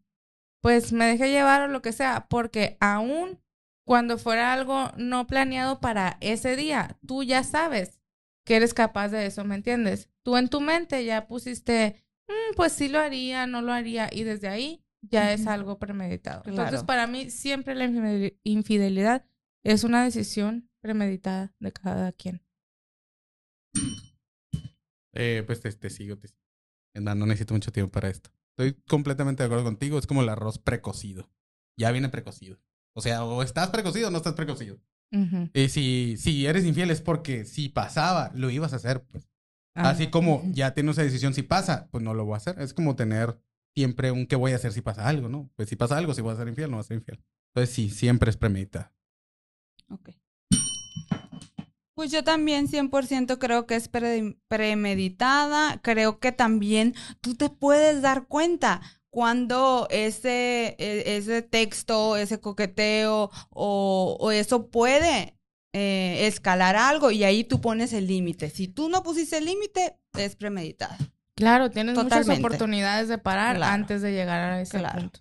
pues me dejé llevar o lo que sea, porque aún cuando fuera algo no planeado para ese día, tú ya sabes que eres capaz de eso, ¿me entiendes? Tú en tu mente ya pusiste, mm, pues sí lo haría, no lo haría, y desde ahí ya es algo premeditado. Entonces, para mí, siempre la infidelidad es una decisión premeditada de cada quien. Eh, pues te, sigo, te sigo. No necesito mucho tiempo para esto. Estoy completamente de acuerdo contigo. Es como el arroz precocido. Ya viene precocido. O sea, o estás precocido o no estás precocido. Y si, si eres infiel es porque si pasaba, lo ibas a hacer, pues. Así como ya tienes esa decisión, si pasa, pues no lo voy a hacer. Es como tener siempre un qué voy a hacer si pasa algo, ¿no? Pues si pasa algo, si voy a ser infiel, no voy a ser infiel. Entonces sí, siempre es premeditada. Ok. Pues yo también 100% creo que es premeditada. Creo que también tú te puedes dar cuenta cuando ese, e, ese texto, ese coqueteo o, eso puede eh, escalar algo y ahí tú pones el límite. Si tú no pusiste el límite, es premeditada. Claro, tienes muchas oportunidades de parar antes de llegar a ese punto.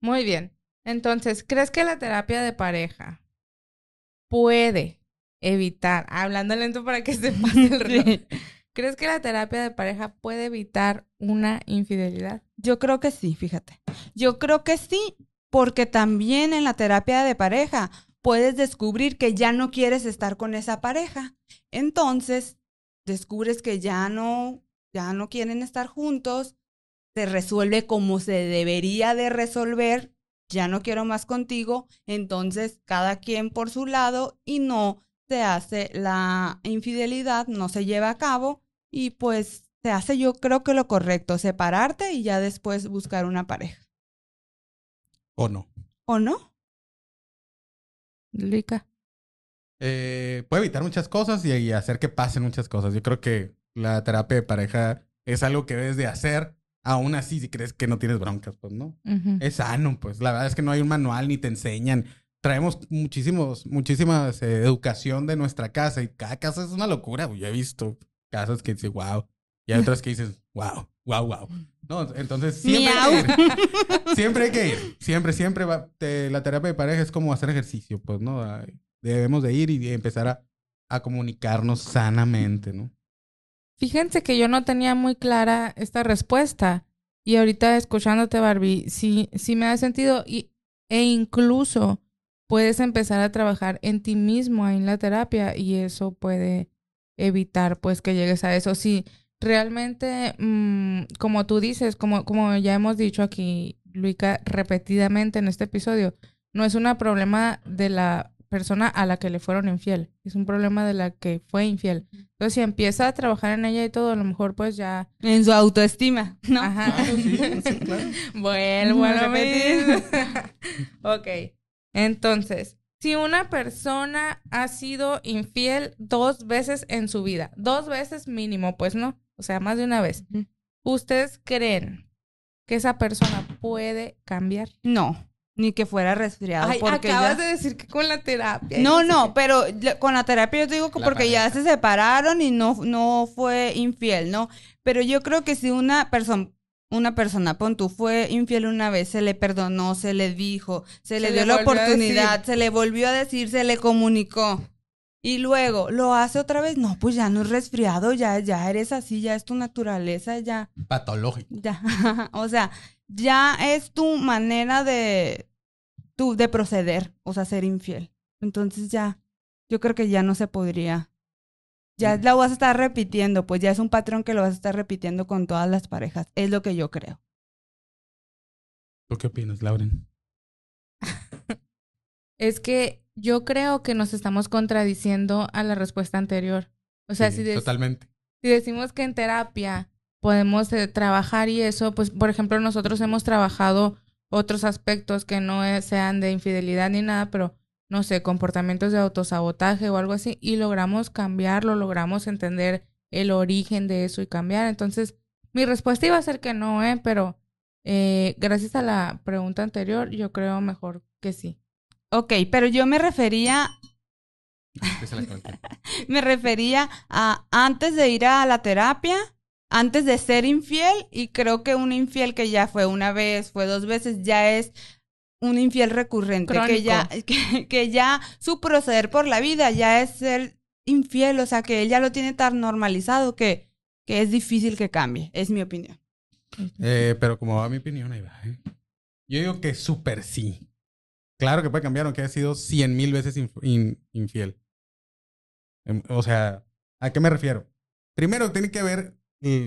Muy bien. Entonces, ¿crees que la terapia de pareja puede evitar, hablando lento para que se pase el reloj. ¿Crees que la terapia de pareja puede evitar una infidelidad? Yo creo que sí, fíjate. Yo creo que sí, porque también en la terapia de pareja puedes descubrir que ya no quieres estar con esa pareja. Entonces, descubres que ya no, ya no quieren estar juntos, se resuelve como se debería de resolver, ya no quiero más contigo, entonces cada quien por su lado y no se hace la infidelidad, no se lleva a cabo y pues se hace yo creo que lo correcto, separarte y ya después buscar una pareja. ¿O no? ¿O no? Lica. Eh, puede evitar muchas cosas y, hacer que pasen muchas cosas. Yo creo que la terapia de pareja es algo que debes de hacer. Aún así, si crees que no tienes broncas, pues no. Es sano, pues. La verdad es que no hay un manual ni te enseñan traemos muchísimos, muchísimas eh, educación de nuestra casa y cada casa es una locura. Yo he visto casas que dicen, wow, y hay otras que dices, wow, wow, wow. No, entonces siempre hay que ir. Siempre hay que ir. Siempre, siempre va, la terapia de pareja es como hacer ejercicio, pues, ¿no? Debemos de ir y empezar a, a comunicarnos sanamente, ¿no? Fíjense que yo no tenía muy clara esta respuesta. Y ahorita escuchándote, Barbie, sí, sí me ha sentido. Y, e incluso puedes empezar a trabajar en ti mismo en la terapia y eso puede evitar pues que llegues a eso. Si realmente, mm, como tú dices, como, como ya hemos dicho aquí, Luica, repetidamente en este episodio, no es un problema de la persona a la que le fueron infiel, es un problema de la que fue infiel. Entonces, si empieza a trabajar en ella y todo, a lo mejor pues ya... En su autoestima, ¿no? Ajá. Vuelvo a repetir. ok. Entonces, si una persona ha sido infiel dos veces en su vida, dos veces mínimo, pues no, o sea, más de una vez, ¿ustedes creen que esa persona puede cambiar? No. Ni que fuera resfriado. Ay, acabas de decir que con la terapia. No, no, pero con la terapia yo te digo que porque ya se separaron y no, no fue infiel, ¿no? Pero yo creo que si una persona, una persona, pon tú, fue infiel una vez, se le perdonó, se le dijo, se, le dio la oportunidad, se le volvió a decir, se le comunicó. Y luego lo hace otra vez, no, pues ya no es resfriado, ya, ya eres así, ya es tu naturaleza, ya. Patológico. Ya, o sea, ya es tu manera de, tu, de proceder, o sea, ser infiel. Entonces ya, yo creo que ya no se podría ya la vas a estar repitiendo, pues ya es un patrón que lo vas a estar repitiendo con todas las parejas. Es lo que yo creo. ¿Tú qué opinas, Lauren? es que yo creo que nos estamos contradiciendo a la respuesta anterior. O sea, si, totalmente. si decimos que en terapia podemos eh, trabajar y eso, pues por ejemplo nosotros hemos trabajado otros aspectos que no sean de infidelidad ni nada, pero no sé, comportamientos de autosabotaje o algo así, y logramos cambiarlo, logramos entender el origen de eso y cambiar. Entonces, mi respuesta iba a ser que no, ¿eh? Pero eh, gracias a la pregunta anterior, yo creo mejor que sí. Ok, pero yo me refería me refería a antes de ir a la terapia, antes de ser infiel, y creo que un infiel que ya fue una vez, fue dos veces, ya es un infiel recurrente, que ya, que, ya su proceder por la vida ya es ser infiel, o sea, que él ya lo tiene tan normalizado que, que es difícil que cambie, es mi opinión. Eh, pero como va mi opinión, ahí va. ¿eh? Yo digo que súper sí. Claro que puede cambiar, aunque haya sido cien mil veces infiel. Em, o sea, ¿a qué me refiero? Primero, tiene que haber,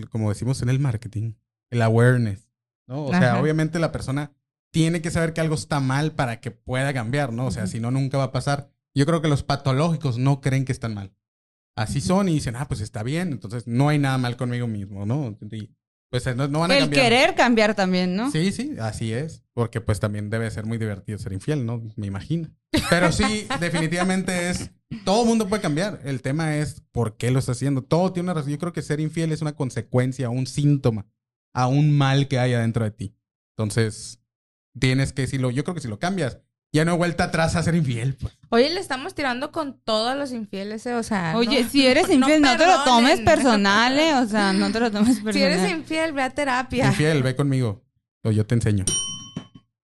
como decimos en el marketing, el awareness, ¿no? O sea, obviamente la persona tiene que saber que algo está mal para que pueda cambiar, ¿no? O sea, si no, nunca va a pasar. Yo creo que los patológicos no creen que están mal. Así son y dicen, ah, pues está bien, entonces no hay nada mal conmigo mismo, ¿no? pues no, van a El querer cambiar también, ¿no? Sí, sí, así es. Porque pues también debe ser muy divertido ser infiel, ¿no? Me imagino. Pero sí, definitivamente es todo mundo puede cambiar. El tema es por qué lo está haciendo. Todo tiene una razón. Yo creo que ser infiel es una consecuencia, un síntoma a un mal que haya dentro de ti. Entonces, tienes que, si lo, yo creo que si lo cambias, ya no hay vuelta atrás a ser infiel. Pues. Oye, le estamos tirando con todos los infieles, ¿eh? o sea. Oye, si eres infiel, no, te lo tomes personal, ¿eh? O sea, no te lo tomes personal. Si eres infiel, ve a terapia. Infiel, ve conmigo. O yo te enseño.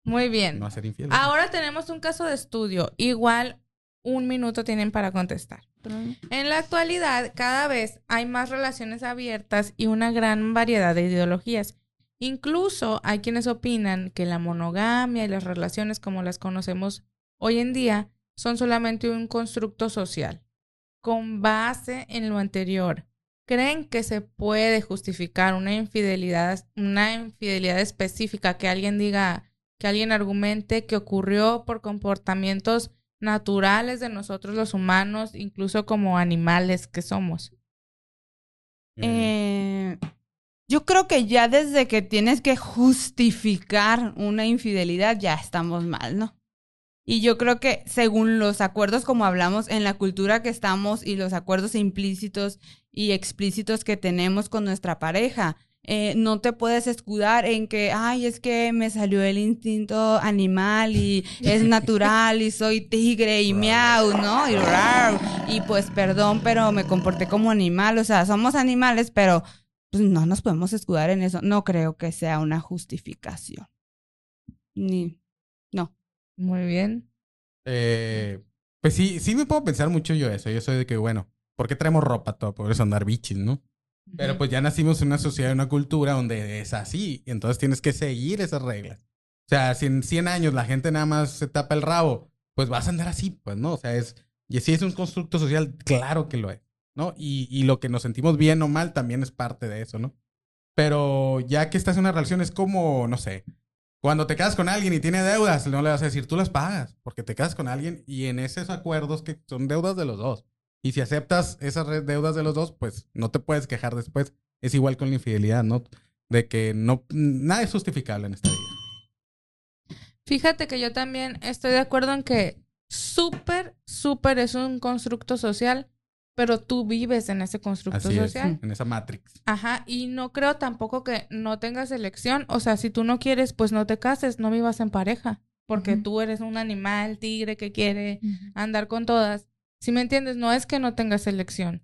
Muy bien. No a ser infiel. Ahora tenemos un caso de estudio. Igual un minuto tienen para contestar. En la actualidad, cada vez hay más relaciones abiertas y una gran variedad de ideologías. Incluso hay quienes opinan que la monogamia y las relaciones como las conocemos hoy en día son solamente un constructo social. Con base en lo anterior, ¿creen que se puede justificar una infidelidad, una infidelidad específica que alguien diga, que alguien argumente que ocurrió por comportamientos naturales de nosotros los humanos, incluso como animales que somos. Eh, yo creo que ya desde que tienes que justificar una infidelidad ya estamos mal, ¿no? Y yo creo que según los acuerdos, como hablamos, en la cultura que estamos y los acuerdos implícitos y explícitos que tenemos con nuestra pareja, eh, no te puedes escudar en que, ay, es que me salió el instinto animal y es natural y soy tigre y miau, ¿no? Y, y pues perdón, pero me comporté como animal, o sea, somos animales, pero pues no nos podemos escudar en eso. No creo que sea una justificación. Ni, no. Muy bien. Eh, pues sí, sí me puedo pensar mucho yo eso. Yo soy de que, bueno, ¿por qué traemos ropa todo? Por eso andar bichis, ¿no? Pero pues ya nacimos en una sociedad, en una cultura donde es así. Y entonces tienes que seguir esas reglas. O sea, si en 100 años la gente nada más se tapa el rabo, pues vas a andar así, pues, ¿no? O sea, es... Y si es un constructo social, claro que lo es, ¿no? Y, y lo que nos sentimos bien o mal también es parte de eso, ¿no? Pero ya que estás en una relación es como, no sé, cuando te quedas con alguien y tiene deudas, no le vas a decir, tú las pagas, porque te quedas con alguien y en esos acuerdos que son deudas de los dos. Y si aceptas esas deudas de los dos, pues no te puedes quejar después. Es igual con la infidelidad, ¿no? De que no, nada es justificable en esta vida. Fíjate que yo también estoy de acuerdo en que súper, súper es un constructo social, pero tú vives en ese constructo social. en esa matrix. Ajá, y no creo tampoco que no tengas elección. O sea, si tú no quieres, pues no te cases, no vivas en pareja, porque tú eres un animal tigre que quiere andar con todas. Si me entiendes, no es que no tengas elección,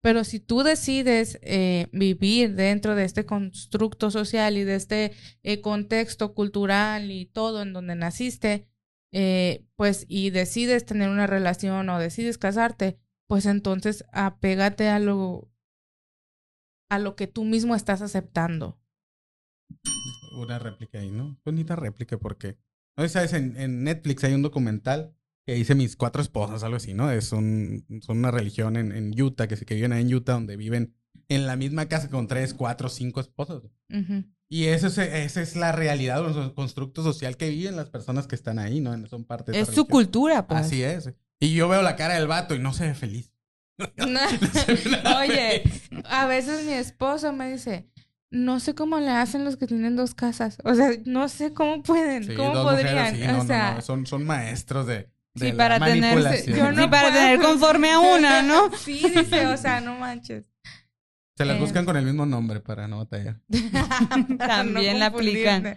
pero si tú decides eh, vivir dentro de este constructo social y de este eh, contexto cultural y todo en donde naciste, eh, pues y decides tener una relación o decides casarte, pues entonces apégate a lo a lo que tú mismo estás aceptando. Una réplica ahí, ¿no? Bonita réplica porque, no sabes, en, en Netflix hay un documental que dice mis cuatro esposas, algo así, ¿no? Es son una religión en, en Utah, que, que viven ahí en Utah, donde viven en la misma casa con tres, cuatro, cinco esposas. Y eso es, esa es la realidad, el constructo social que viven las personas que están ahí, ¿no? Son parte de Es su cultura, pues. Así es. Y yo veo la cara del vato y no se ve feliz. Oye, a veces mi esposo me dice, no sé cómo le hacen los que tienen dos casas. O sea, no sé cómo pueden, cómo podrían. o sea, son, son maestros de, de sí, para tener, sí, para tener conforme a una, ¿no? sí, dice, o sea, no manches. Se las buscan eh. con el mismo nombre para no batallar. También la aplican.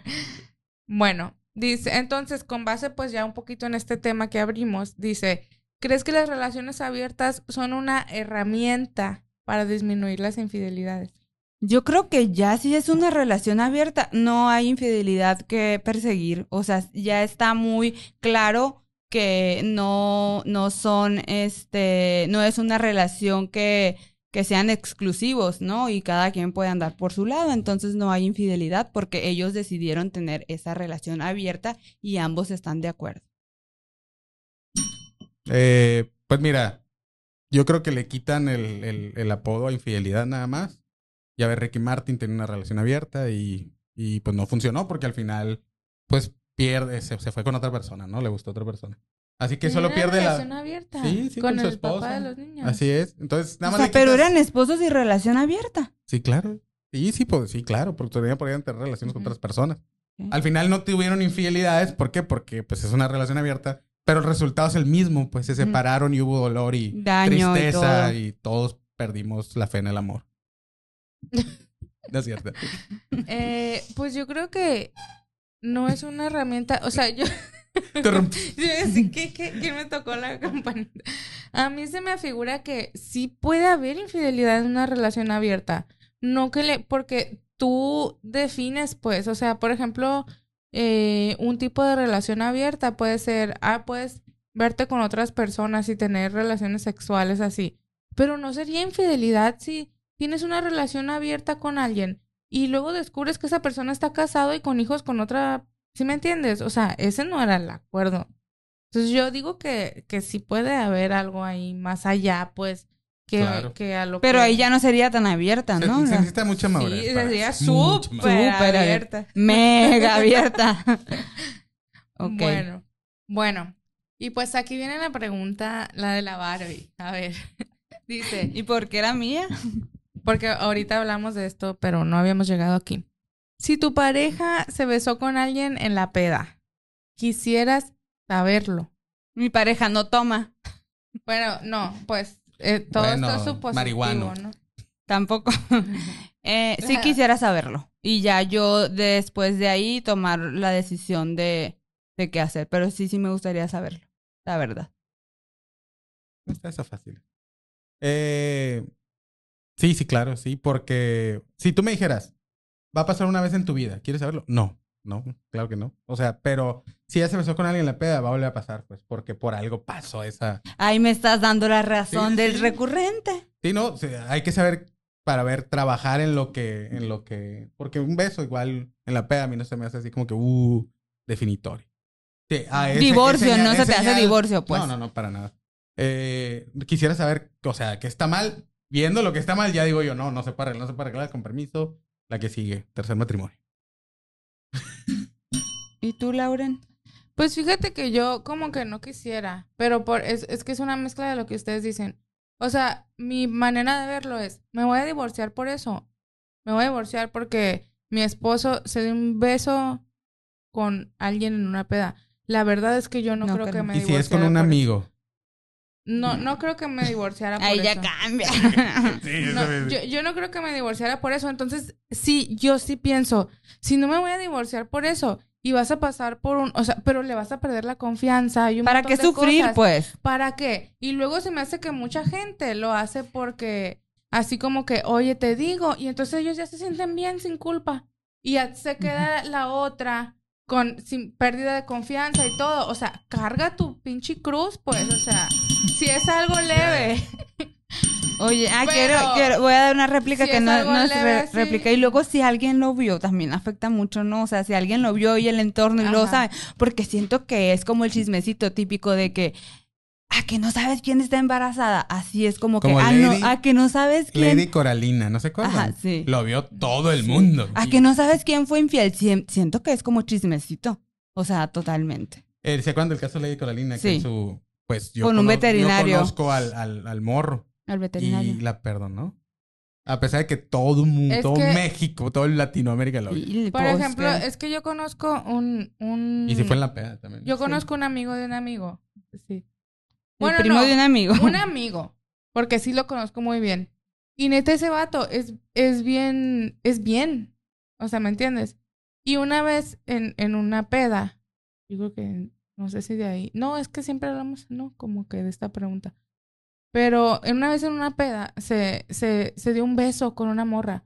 Bueno, dice, entonces, con base pues ya un poquito en este tema que abrimos, dice, ¿crees que las relaciones abiertas son una herramienta para disminuir las infidelidades? Yo creo que ya si es una relación abierta, no hay infidelidad que perseguir. O sea, ya está muy claro que no, no son, este, no es una relación que que sean exclusivos, ¿no? Y cada quien puede andar por su lado, entonces no hay infidelidad porque ellos decidieron tener esa relación abierta y ambos están de acuerdo. Eh, pues mira, yo creo que le quitan el, el, apodo a infidelidad nada más. Ya ver, Ricky Martin tenía una relación abierta y, y pues no funcionó porque al final, pues pierde, se, se, fue con otra persona, ¿no? Le gustó a otra persona. Así que solo pierde la. relación abierta. Sí, sí, con, su esposa. de los niños. Así es. Entonces, nada más. pero eran esposos y relación abierta. Sí, claro. Sí, sí, pues, sí, claro, porque todavía podían tener relaciones con otras personas. Al final no tuvieron infidelidades, ¿por qué? Porque pues es una relación abierta, pero el resultado es el mismo, pues se separaron y hubo dolor y tristeza y, todos perdimos la fe en el amor. no es cierto. Eh, pues yo creo que no es una herramienta, o sea, yo ¿Qué, qué, me tocó la campanita? A mí se me afigura que sí puede haber infidelidad en una relación abierta. No que le. Porque tú defines, pues. O sea, por ejemplo, eh, un tipo de relación abierta puede ser. Ah, puedes verte con otras personas y tener relaciones sexuales así. Pero no sería infidelidad si tienes una relación abierta con alguien y luego descubres que esa persona está casado y con hijos con otra ¿Sí me entiendes? O sea, ese no era el acuerdo. Entonces yo digo que, que sí puede haber algo ahí más allá, pues, que, que a lo Pero ahí ya no sería tan abierta, ¿no? Se, necesita mucha madurez. Sí, sería súper abierta. Mega abierta. Bueno, bueno. Y pues aquí viene la pregunta, la de la Barbie. A ver, dice... ¿Y por qué era mía? Porque ahorita hablamos de esto, pero no habíamos llegado aquí. Si tu pareja se besó con alguien en la peda, quisieras saberlo. Mi pareja no toma. Bueno, no, pues eh, todo esto es supositivo, ¿no? Tampoco. eh, sí quisiera saberlo. Y ya yo después de ahí tomar la decisión de, de qué hacer. Pero sí, sí me gustaría saberlo. La verdad. Está eso fácil. Eh, sí, sí, claro, sí. Porque si tú me dijeras, va a pasar una vez en tu vida. ¿Quieres saberlo? No, no, claro que no. O sea, pero si ya se besó con alguien en la peda, va a volver a pasar, pues, porque por algo pasó esa. Ahí me estás dando la razón del recurrente. Sí, no, hay que saber para ver, trabajar en lo que, en lo que, porque un beso igual en la peda a mí no se me hace así como que, uh, definitorio. divorcio, no se te hace divorcio, pues. No, no, no, para nada. Eh, quisiera saber, o sea, que está mal. Viendo lo que está mal, ya digo yo, no, no se para, no se para, claro, con permiso la que sigue, tercer matrimonio. ¿Y tú, Lauren? Pues fíjate que yo como que no quisiera, pero por, es, es que es una mezcla de lo que ustedes dicen. O sea, mi manera de verlo es, me voy a divorciar por eso. Me voy a divorciar porque mi esposo se dio un beso con alguien en una peda. La verdad es que yo no, creo que, me ¿Y si es con un amigo? No, no creo que me divorciara por Ahí ya cambia. yo, yo, no creo que me divorciara por eso. Entonces, sí, yo sí pienso, si no me voy a divorciar por eso y vas a pasar por un, o sea, pero le vas a perder la confianza. Y un ¿Para qué sufrir, pues? ¿Para qué? Y luego se me hace que mucha gente lo hace porque, así como que, oye, te digo, y entonces ellos ya se sienten bien sin culpa. Y ya se queda la otra con sin pérdida de confianza y todo. O sea, carga tu pinche cruz, pues, o sea, si es algo leve. Oye, ah, quiero, voy a dar una réplica que no, es réplica. Y luego si alguien lo vio, también afecta mucho, ¿no? O sea, si alguien lo vio y el entorno y lo sabe. Porque siento que es como el chismecito típico de que a que no sabes quién está embarazada. Así es como, que, ah, no, a que no sabes quién. Lady Coralina, no sé cuál. Ajá, sí. Lo vio todo el mundo. A que no sabes quién fue infiel. Siento que es como chismecito. O sea, totalmente. Eh, ¿Se acuerdan del caso de Lady Coralina? Que su, pues yo Con un veterinario. Yo conozco al, al, al morro. Al veterinario. Y la perdonó. A pesar de que todo el mundo, todo México, todo Latinoamérica lo vio. Por ejemplo, es que yo conozco un, un... Y si fue en la peda también. Yo conozco un amigo de un amigo. Sí. Bueno, primo de un amigo. Un amigo. Porque sí lo conozco muy bien. Y neta, ese vato es, es bien, es bien. O sea, ¿me entiendes? Y una vez en, en una peda, digo que, no sé si de ahí. No, es que siempre hablamos, ¿no? Como que de esta pregunta. Pero una vez en una peda se, se, se dio un beso con una morra.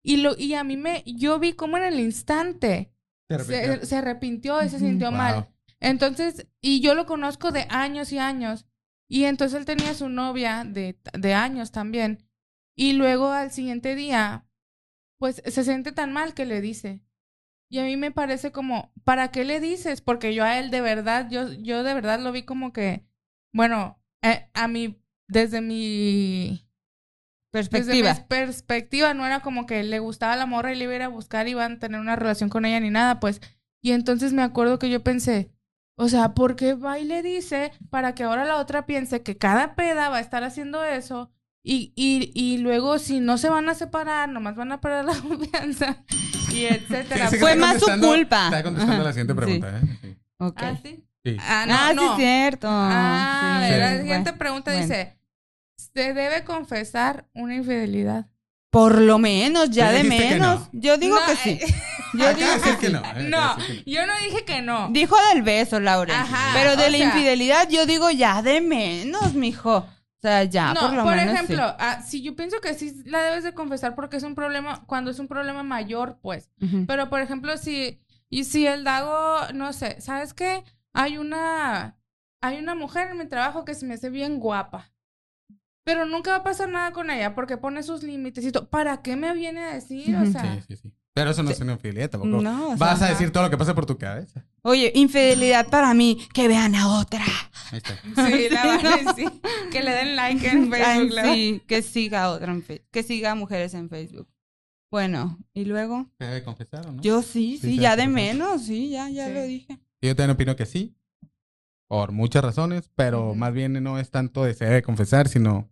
Y, lo, y a mí me, yo vi como en el instante se, se, arrepintió y se sintió mal. Entonces, y yo lo conozco de años y años. Y entonces él tenía su novia de, de años también. Y luego al siguiente día, pues se siente tan mal que le dice. Y a mí me parece como, ¿para qué le dices? Porque yo a él de verdad, yo, yo de verdad lo vi como que, bueno, eh, a mí desde mi perspectiva. Desde mi perspectiva no era como que le gustaba la morra y le iba a buscar y iban a tener una relación con ella ni nada, pues. Y entonces me acuerdo que yo pensé, o sea, ¿por qué va y le dice para que ahora la otra piense que cada peda va a estar haciendo eso? Y, y, y luego, si no se van a separar, nomás van a perder la confianza y etcétera. Fue más su culpa. Está contestando la siguiente pregunta, ¿eh? Sí. Okay. ¿Ah, sí? Ah, no, ah, sí, cierto. Ah, la siguiente pregunta dice: ¿Se debe confesar una infidelidad? Por lo menos, ya de menos. Yo digo que sí. Eh, yo digo que, no. No, yo no dije que no. Dijo del beso, Laura. Ajá, Pero de la infidelidad, yo digo ya de menos, mijo. O sea, ya, por lo por menos. Por ejemplo, ah, si yo pienso que sí la debes de confesar porque es un problema, cuando es un problema mayor, pues. Pero, por ejemplo, si, y si el Dago, no sé, ¿sabes qué? Hay una, hay una mujer en mi trabajo que se me hace bien guapa. Pero nunca va a pasar nada con ella porque pone sus límites y todo. ¿Para qué me viene a decir? O sea, sí, sí, sí. Pero eso no es una infidelidad tampoco. No, Vas a decir todo lo que pasa por tu cabeza. Oye, infidelidad para mí, que vean a otra. Ahí está. Sí, la verdad, sí. Que le den like en Facebook. sí, que siga a otra en Facebook. Que siga a mujeres en Facebook. Bueno, ¿y luego? ¿Se debe confesar o no? Yo sí, sí, ya de menos, sí, ya, ya lo dije. Yo también opino que sí, por muchas razones, pero más bien no es tanto de se debe confesar, sino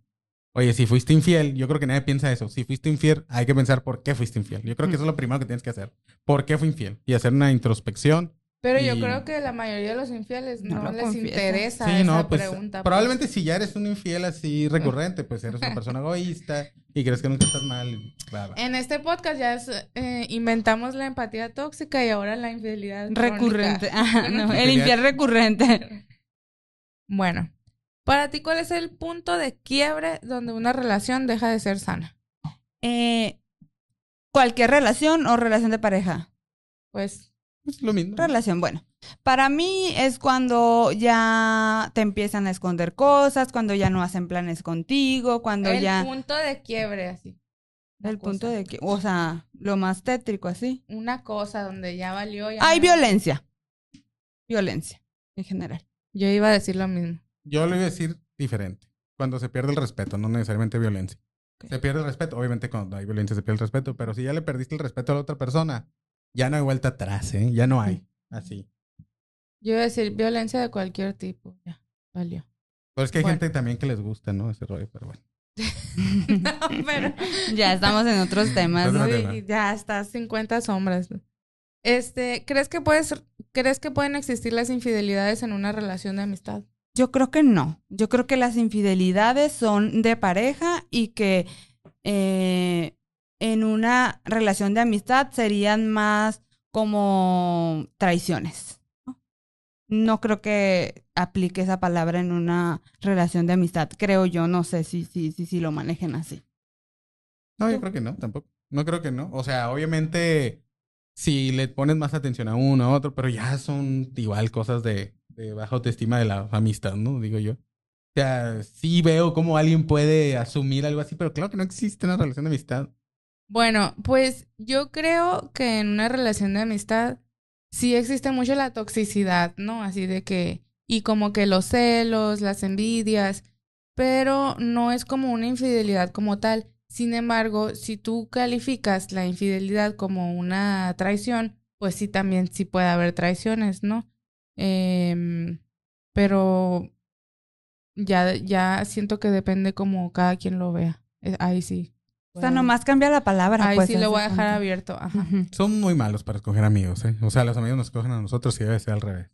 Oye, si fuiste infiel, yo creo que nadie piensa eso. Si fuiste infiel, hay que pensar por qué fuiste infiel. Yo creo que eso es lo primero que tienes que hacer. ¿Por qué fui infiel? Y hacer una introspección. Pero yo creo que la mayoría de los infieles no, les interesa sí, esa no, pues, pregunta. Pues. Probablemente si ya eres un infiel así recurrente, pues eres una persona egoísta y crees que nunca estás mal. En este podcast ya eh, inventamos la empatía tóxica y ahora la infidelidad recurrente. el infiel recurrente. Bueno, para ti, ¿cuál es el punto de quiebre donde una relación deja de ser sana? Eh, cualquier relación o relación de pareja. Pues es lo mismo. Relación, bueno. Para mí es cuando ya te empiezan a esconder cosas, cuando ya no hacen planes contigo, cuando ya... El punto de quiebre, así. El punto de que, o sea, lo más tétrico, así. Una cosa donde ya valió. Hay violencia. Violencia, en general. Yo iba a decir lo mismo. Yo le voy a decir diferente. Cuando se pierde el respeto, no necesariamente violencia. Se pierde el respeto. Obviamente cuando hay violencia se pierde el respeto, pero si ya le perdiste el respeto a la otra persona, ya no hay vuelta atrás, ¿eh? Ya no hay. Así. Yo iba a decir violencia de cualquier tipo. Ya, valió. Pero es que hay gente también que les gusta, ¿no? Ese rollo, pero bueno. no, pero ya estamos en otros temas. ¿no? ya está 50 sombras. Este, ¿crees que puedes, crees que pueden existir las infidelidades en una relación de amistad? Yo creo que no. Yo creo que las infidelidades son de pareja y que eh, en una relación de amistad serían más como traiciones. ¿no? creo que aplique esa palabra en una relación de amistad. Creo yo, no sé si, si, si, si lo manejen así. No, yo creo que no, tampoco. No creo que no. O sea, obviamente, si le pones más atención a uno, a otro, pero ya son igual cosas de, de baja autoestima de la amistad, ¿no? Digo yo. O sea, sí veo cómo alguien puede asumir algo así, pero claro que no existe una relación de amistad. Bueno, pues yo creo que en una relación de amistad sí existe mucho la toxicidad, ¿no? Así de que... y como que los celos, las envidias, pero no es como una infidelidad como tal. Sin embargo, si tú calificas la infidelidad como una traición, pues sí, también sí puede haber traiciones, ¿no? Eh, pero ya, ya siento que depende como cada quien lo vea. Eh, ahí sí. O sea, nomás cambia la palabra. Ahí pues, sí lo voy a dejar abierto. Ajá. Son muy malos para escoger amigos, ¿eh? O sea, los amigos nos escogen a nosotros y debe ser al revés.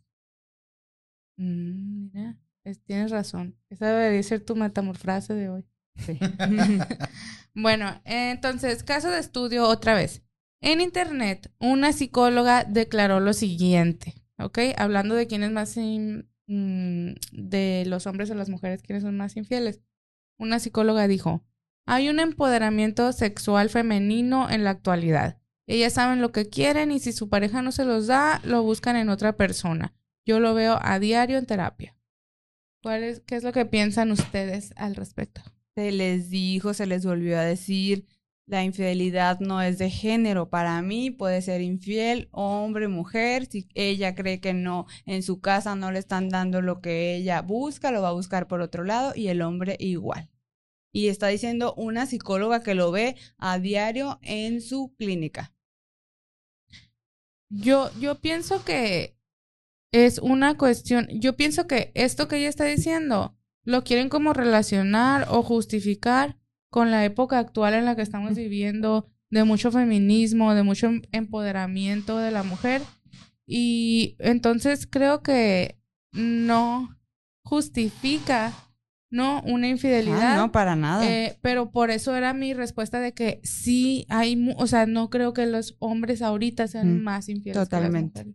Mm, mira, tienes razón. Esa debería ser tu metamorfrase de hoy. Sí. bueno, entonces, caso de estudio otra vez. En internet, una psicóloga declaró lo siguiente, ¿ok? Hablando de quién es más mm, de los hombres o las mujeres, quiénes son más infieles. Una psicóloga dijo, hay un empoderamiento sexual femenino en la actualidad. Ellas saben lo que quieren y si su pareja no se los da, lo buscan en otra persona. Yo lo veo a diario en terapia. ¿Cuál es, ¿Qué es lo que piensan ustedes al respecto? Se les dijo, se les volvió a decir, la infidelidad no es de género. Para mí puede ser infiel, hombre, mujer. Si ella cree que no, en su casa no le están dando lo que ella busca, lo va a buscar por otro lado y el hombre igual. Y está diciendo una psicóloga que lo ve a diario en su clínica. Yo, yo pienso que es una cuestión, yo pienso que esto que ella está diciendo lo quieren como relacionar o justificar con la época actual en la que estamos viviendo, de mucho feminismo, de mucho em, empoderamiento de la mujer. Y entonces creo que no justifica, ¿no? Una infidelidad. Ah, no, para nada. Eh, pero por eso era mi respuesta de que sí hay, o sea, no creo que los hombres ahorita sean más infieles. Totalmente.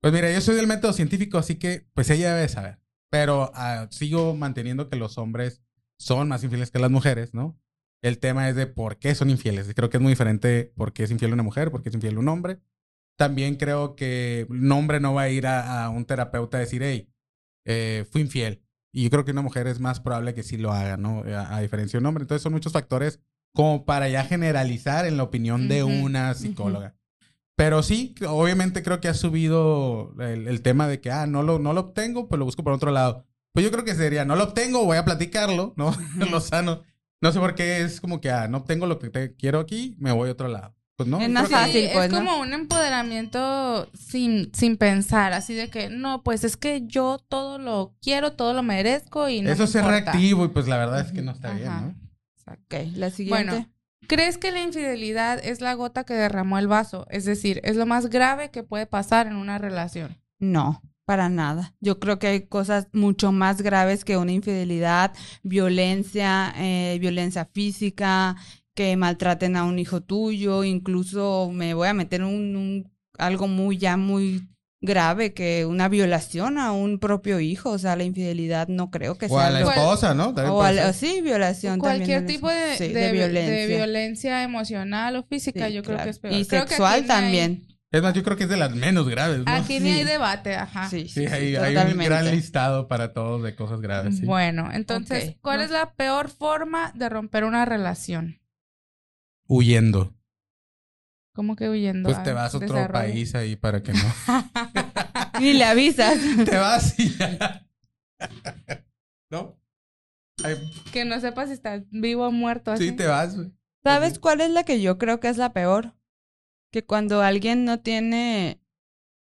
pues mira, yo soy del método científico, así que pues ella debe saber. Pero ah, sigo manteniendo que los hombres son más infieles que las mujeres, ¿no? El tema es de por qué son infieles. Creo que es muy diferente por qué es infiel una mujer, por qué es infiel un hombre. También creo que un hombre no va a ir a, un terapeuta a decir, hey, eh, fui infiel. Y yo creo que una mujer es más probable que sí lo haga, ¿no? A, diferencia de un hombre. Entonces son muchos factores como para ya generalizar en la opinión de una psicóloga. Pero sí, obviamente creo que ha subido el, tema de que, ah, no lo, no lo obtengo, pues lo busco por otro lado. Pues yo creo que sería, no lo obtengo, voy a platicarlo, ¿no? lo sano. No sé por qué es como que, ah, no obtengo lo que te quiero aquí, me voy a otro lado. Pues no. Es más fácil, pues, Es como un empoderamiento sin, sin pensar, así de que, no, pues es que yo todo lo quiero, todo lo merezco y no Eso es reactivo y pues la verdad es que no está bien, ¿no? Ok, la siguiente. Bueno, ¿Crees que la infidelidad es la gota que derramó el vaso? Es decir, ¿es lo más grave que puede pasar en una relación? No, para nada. Yo creo que hay cosas mucho más graves que una infidelidad, violencia, eh, violencia física, que maltraten a un hijo tuyo, incluso me voy a meter un, un algo muy ya muy grave que una violación a un propio hijo, o sea, la infidelidad no creo que sea. O a la esposa, ¿no? O a sí, violación Cualquier tipo de, de, violencia. de, violencia. emocional o física, yo creo que es peor. Y sexual también. Es más, yo creo que es de las menos graves. ¿no? Aquí ni hay debate, ajá. Sí, sí, hay, un gran listado para todos de cosas graves. Bueno, entonces, ¿cuál es la peor forma de romper una relación? Huyendo. ¿Cómo que huyendo? Pues te vas a otro país ahí para que no. Ni le avisas. te vas y ya. ¿No? Que no sepas si estás vivo o muerto. Así. Sí, te vas. ¿Sabes cuál es la que yo creo que es la peor? Que cuando alguien no tiene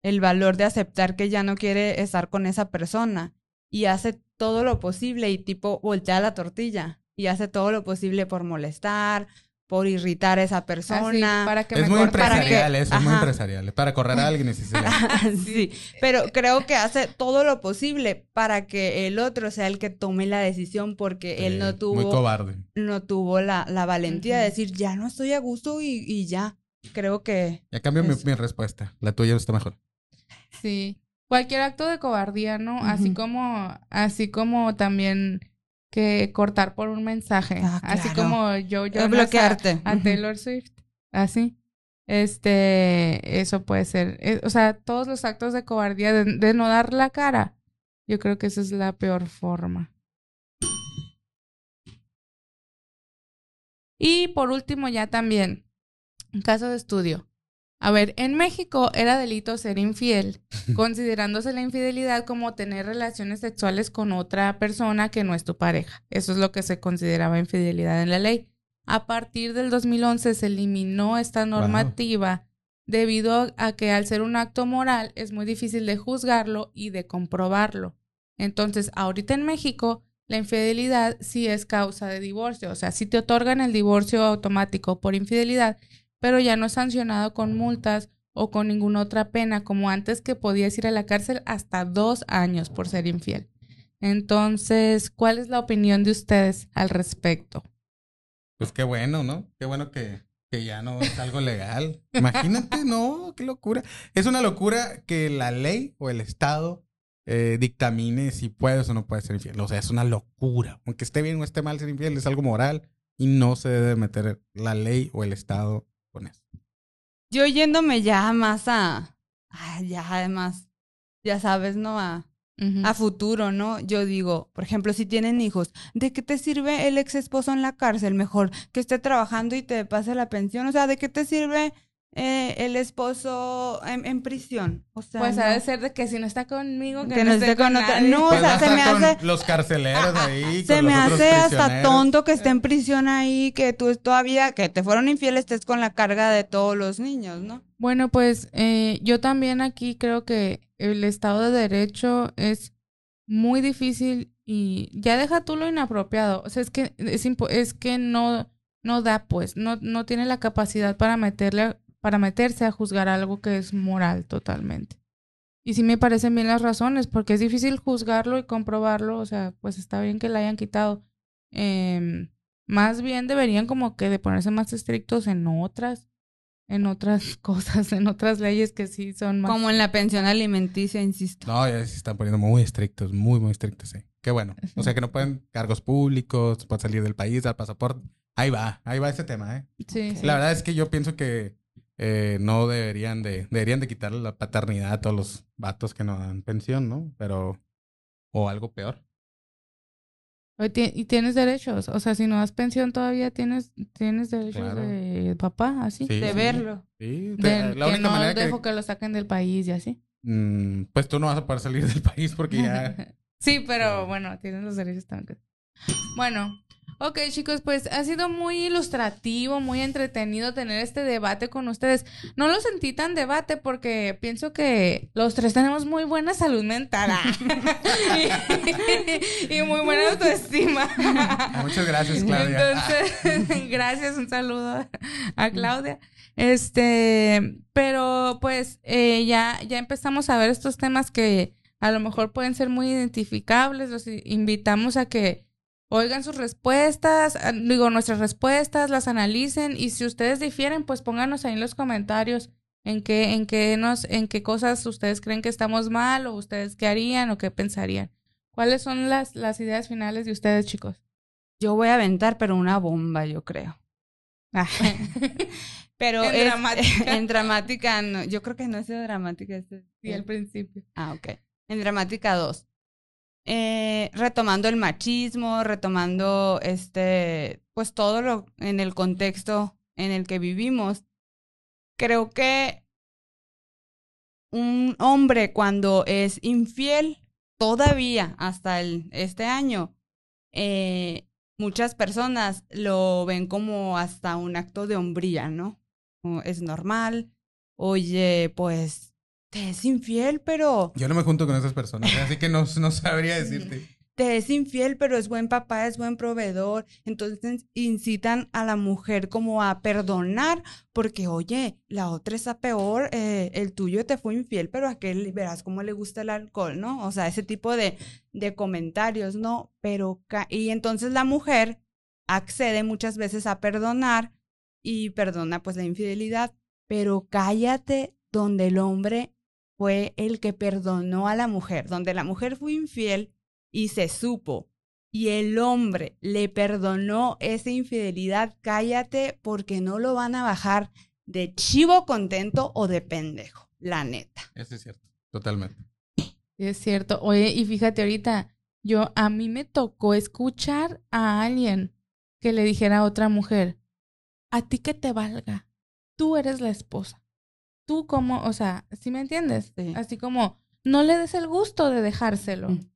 el valor de aceptar que ya no quiere estar con esa persona y hace todo lo posible y tipo voltea la tortilla y hace todo lo posible por molestar, por irritar a esa persona. para que es muy empresarial, eso es muy empresarial. Para correr a alguien y sí, pero creo que hace todo lo posible para que el otro sea el que tome la decisión porque él no tuvo... Muy cobarde. No tuvo la, la valentía de decir, ya no estoy a gusto y, y ya. Creo que... Ya cambio mi, mi, respuesta. La tuya está mejor. Sí. Cualquier acto de cobardía, ¿no? Así como... Así como también que cortar por un mensaje. Ah, así como yo, yo bloquearte. A, Taylor Swift. Así. Este, eso puede ser. O sea, todos los actos de cobardía, de, no dar la cara. Yo creo que esa es la peor forma. Y por último, ya también, caso de estudio. A ver, en México era delito ser infiel, considerándose la infidelidad como tener relaciones sexuales con otra persona que no es tu pareja. Eso es lo que se consideraba infidelidad en la ley. A partir del 2011 se eliminó esta normativa debido a que al ser un acto moral es muy difícil de juzgarlo y de comprobarlo. Entonces, ahorita en México, la infidelidad sí es causa de divorcio, o sea, si te otorgan el divorcio automático por infidelidad, pero ya no es sancionado con multas o con ninguna otra pena, como antes que podías ir a la cárcel hasta dos años por ser infiel. Entonces, ¿cuál es la opinión de ustedes al respecto? Pues qué bueno, ¿no? Qué bueno que, que ya no es algo legal. Imagínate, no, qué locura. Es una locura que la ley o el Estado eh, dictamine si puedes o no puedes ser infiel. O sea, es una locura. Aunque esté bien o esté mal ser infiel, es algo moral y no se debe meter la ley o el Estado con eso. Yo yéndome ya más a, ya además, ya sabes, ¿no? A, a futuro, ¿no? Yo digo, por ejemplo, si tienen hijos, ¿de qué te sirve el ex esposo en la cárcel? Mejor que esté trabajando y te pase la pensión. O sea, ¿de qué te sirve eh, el esposo en, prisión. O sea, pues ha de ser de que si no está conmigo, que, no, esté con, otra. No, o pues sea, se me hace. Los carceleros ahí. Se me hace hasta tonto que esté en prisión ahí, que tú todavía, que te fueron infieles, estés con la carga de todos los niños, ¿no? Bueno, pues eh, yo también aquí creo que el Estado de Derecho es muy difícil y ya deja tú lo inapropiado. O sea, es que es, es que no, no da, pues, no, no tiene la capacidad para meterle para meterse a juzgar algo que es moral totalmente. Y sí me parecen bien las razones, porque es difícil juzgarlo y comprobarlo, o sea, pues está bien que la hayan quitado. Em, más bien deberían como que de ponerse más estrictos en otras, en otras cosas, en otras leyes que sí son más... Como en la pensión alimenticia, insisto. No, ya se están poniendo muy estrictos, muy, muy estrictos, sí. Qué bueno. O sea que no pueden cargos públicos, pueden salir del país, dar pasaporte. Ahí va, ahí va ese tema, ¿eh? Sí. La verdad es que yo pienso que eh, no deberían de, deberían de quitarle la paternidad a todos los vatos que no dan pensión, ¿no? Pero, o algo peor. Y tienes derechos, o sea, si no das pensión todavía tienes, tienes derechos de papá, así, de verlo. Sí, de, la única no manera dejo que... lo saquen del país y así. Mm, pues tú no vas a poder salir del país porque ya... sí, pero bueno, tienes los derechos también. Bueno, Ok, chicos, pues ha sido muy ilustrativo, muy entretenido tener este debate con ustedes. No lo sentí tan debate porque pienso que los tres tenemos muy buena salud mental y, muy buena autoestima. Muchas gracias, Claudia. Entonces, gracias, un saludo a Claudia. Este, pero pues eh, ya, ya empezamos a ver estos temas que a lo mejor pueden ser muy identificables. Los invitamos a que oigan sus respuestas, ah, digo, nuestras respuestas, las analicen y si ustedes difieren, pues pónganos ahí en los comentarios en qué, en qué nos, en qué cosas ustedes creen que estamos mal o ustedes qué harían o qué pensarían. ¿Cuáles son las, las ideas finales de ustedes, chicos? Yo voy a aventar, pero una bomba, yo creo. Ah. pero en dramática. En dramática, no, yo creo que no es dramática. Es, sí, al principio. Ah, ok. En dramática 2 eh, retomando el machismo, retomando este, pues todo lo en el contexto en el que vivimos. Creo que un hombre cuando es infiel, todavía hasta el, este año, eh, muchas personas lo ven como hasta un acto de hombría, ¿no? Es normal. Oye, pues te es infiel, pero... Yo no me junto con esas personas, así que no, no sabría decirte. Te es infiel, pero es buen papá, es buen proveedor. Entonces incitan a la mujer como a perdonar, porque oye, la otra está peor, eh, el tuyo te fue infiel, pero a aquel verás cómo le gusta el alcohol, ¿no? O sea, ese tipo de, de comentarios, ¿no? Pero, y entonces la mujer accede muchas veces a perdonar y perdona pues la infidelidad, pero cállate donde el hombre fue el que perdonó a la mujer, donde la mujer fue infiel y se supo y el hombre le perdonó esa infidelidad, cállate porque no lo van a bajar de chivo contento o de pendejo, la neta. Eso es cierto, totalmente. Es cierto. Oye, y fíjate ahorita, yo a mí me tocó escuchar a alguien que le dijera a otra mujer, a ti que te valga, tú eres la esposa. Tú como, o sea, ¿sí me entiendes? Así como, no le des el gusto de dejárselo. Mm.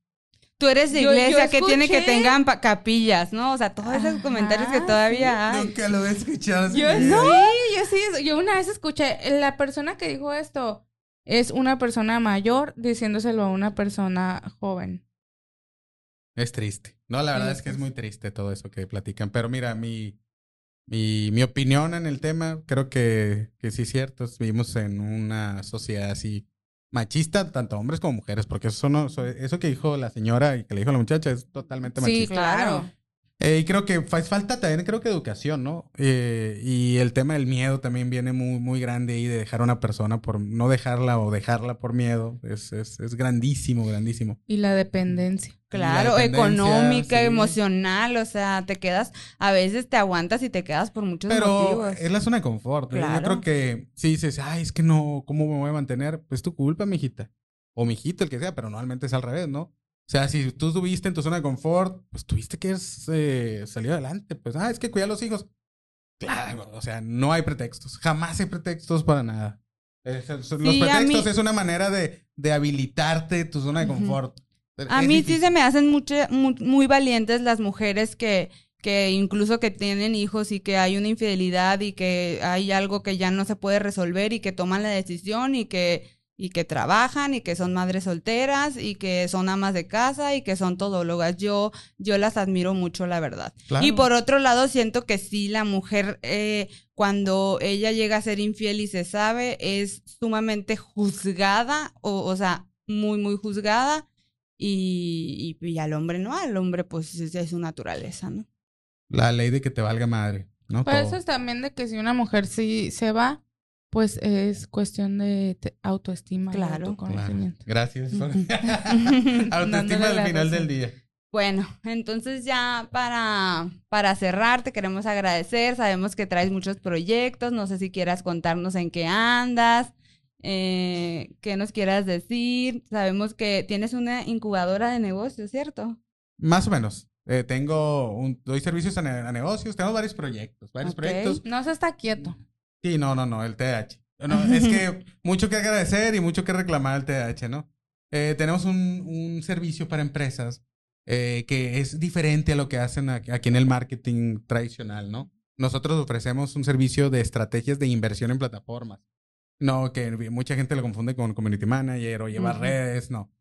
Tú eres de iglesia que tiene que tengan capillas, ¿no? O sea, todos esos comentarios que todavía hay. Nunca lo he escuchado. Yo sí, yo sí. Yo una vez escuché, la persona que dijo esto es una persona mayor diciéndoselo a una persona joven. Es triste. No, la verdad es que es muy triste todo eso que platican. Pero mira, mi, mi, mi opinión en el tema, creo que, que sí es cierto. Vivimos en una sociedad así machista, tanto hombres como mujeres, porque eso, no, eso que dijo la señora y que le dijo la muchacha es totalmente machista. Sí, claro. Eh, y creo que falta también, creo que educación, ¿no? Eh, y el tema del miedo también viene muy, muy grande ahí de dejar a una persona por no dejarla o dejarla por miedo. Es, es, es grandísimo, grandísimo. Y la dependencia. Claro, económica, emocional, o sea, te quedas, a veces te aguantas y te quedas por muchos Pero es la zona de confort. ¿eh? Yo creo que si dices, ay, es que no, ¿cómo me voy a mantener? Pues tu culpa, mijita. O mijito, el que sea, pero normalmente es al revés, ¿no? O sea, si tú estuviste en tu zona de confort, pues tuviste que eh, salir adelante. Pues, ah, es que cuidar a los hijos. Claro, o sea, no hay pretextos. Jamás hay pretextos para nada. los pretextos es una manera de, de, habilitarte tu zona de confort. A mí sí se me hacen muy, valientes las mujeres que, que incluso que tienen hijos y que hay una infidelidad y que hay algo que ya no se puede resolver y que toman la decisión y que y que trabajan y que son madres solteras y que son amas de casa y que son todólogas. Yo, yo las admiro mucho, la verdad. Y por otro lado, siento que sí, la mujer, eh, cuando ella llega a ser infiel y se sabe, es sumamente juzgada, o, o sea, muy, muy juzgada. Y, y, al hombre no, al hombre pues es, su naturaleza, ¿no? La ley de que te valga madre, ¿no? Por eso es también de que si una mujer sí se va, pues es cuestión de autoestima claro. y autoconocimiento. Gracias. autoestima al final del día. Bueno, entonces ya para, para cerrar, te queremos agradecer. Sabemos que traes muchos proyectos. No sé si quieras contarnos en qué andas, eh, qué nos quieras decir. Sabemos que tienes una incubadora de negocios, ¿cierto? Más o menos. Eh, tengo un, doy servicios a, negocios, tengo varios proyectos, varios proyectos. No se está quieto. Sí, no, no, no, el TDAH. es que mucho que agradecer y mucho que reclamar al TDAH, ¿no? Eh, tenemos un, un, servicio para empresas eh, que es diferente a lo que hacen aquí en el marketing tradicional, ¿no? Nosotros ofrecemos un servicio de estrategias de inversión en plataformas. No, que mucha gente lo confunde con community manager o llevar redes, no.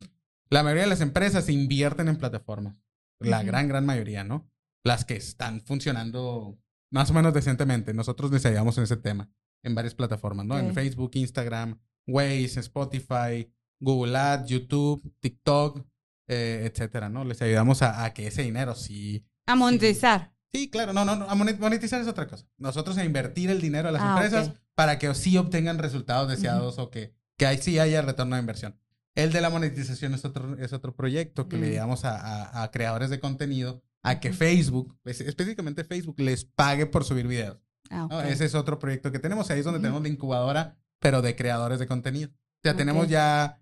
La mayoría de las empresas invierten en plataformas. La gran, gran mayoría, ¿no? Las que están funcionando más o menos decentemente. Nosotros les ayudamos en ese tema, en varias plataformas, ¿no? En Facebook, Instagram, Waze, Spotify, Google Ads, YouTube, TikTok, eh, etcétera, ¿no? Les ayudamos a, que ese dinero sí... A monetizar. Sí, claro, no, no, no, a monetizar es otra cosa. Nosotros a invertir el dinero a las ah, empresas para que sí obtengan resultados deseados o que, que ahí sí haya retorno de inversión. El de la monetización es otro, es otro proyecto que le mm. damos a, a, creadores de contenido a que Facebook, específicamente Facebook, les pague por subir videos. Ah, Ese es otro proyecto que tenemos. Ahí es donde tenemos la incubadora, pero de creadores de contenido. O sea, tenemos ya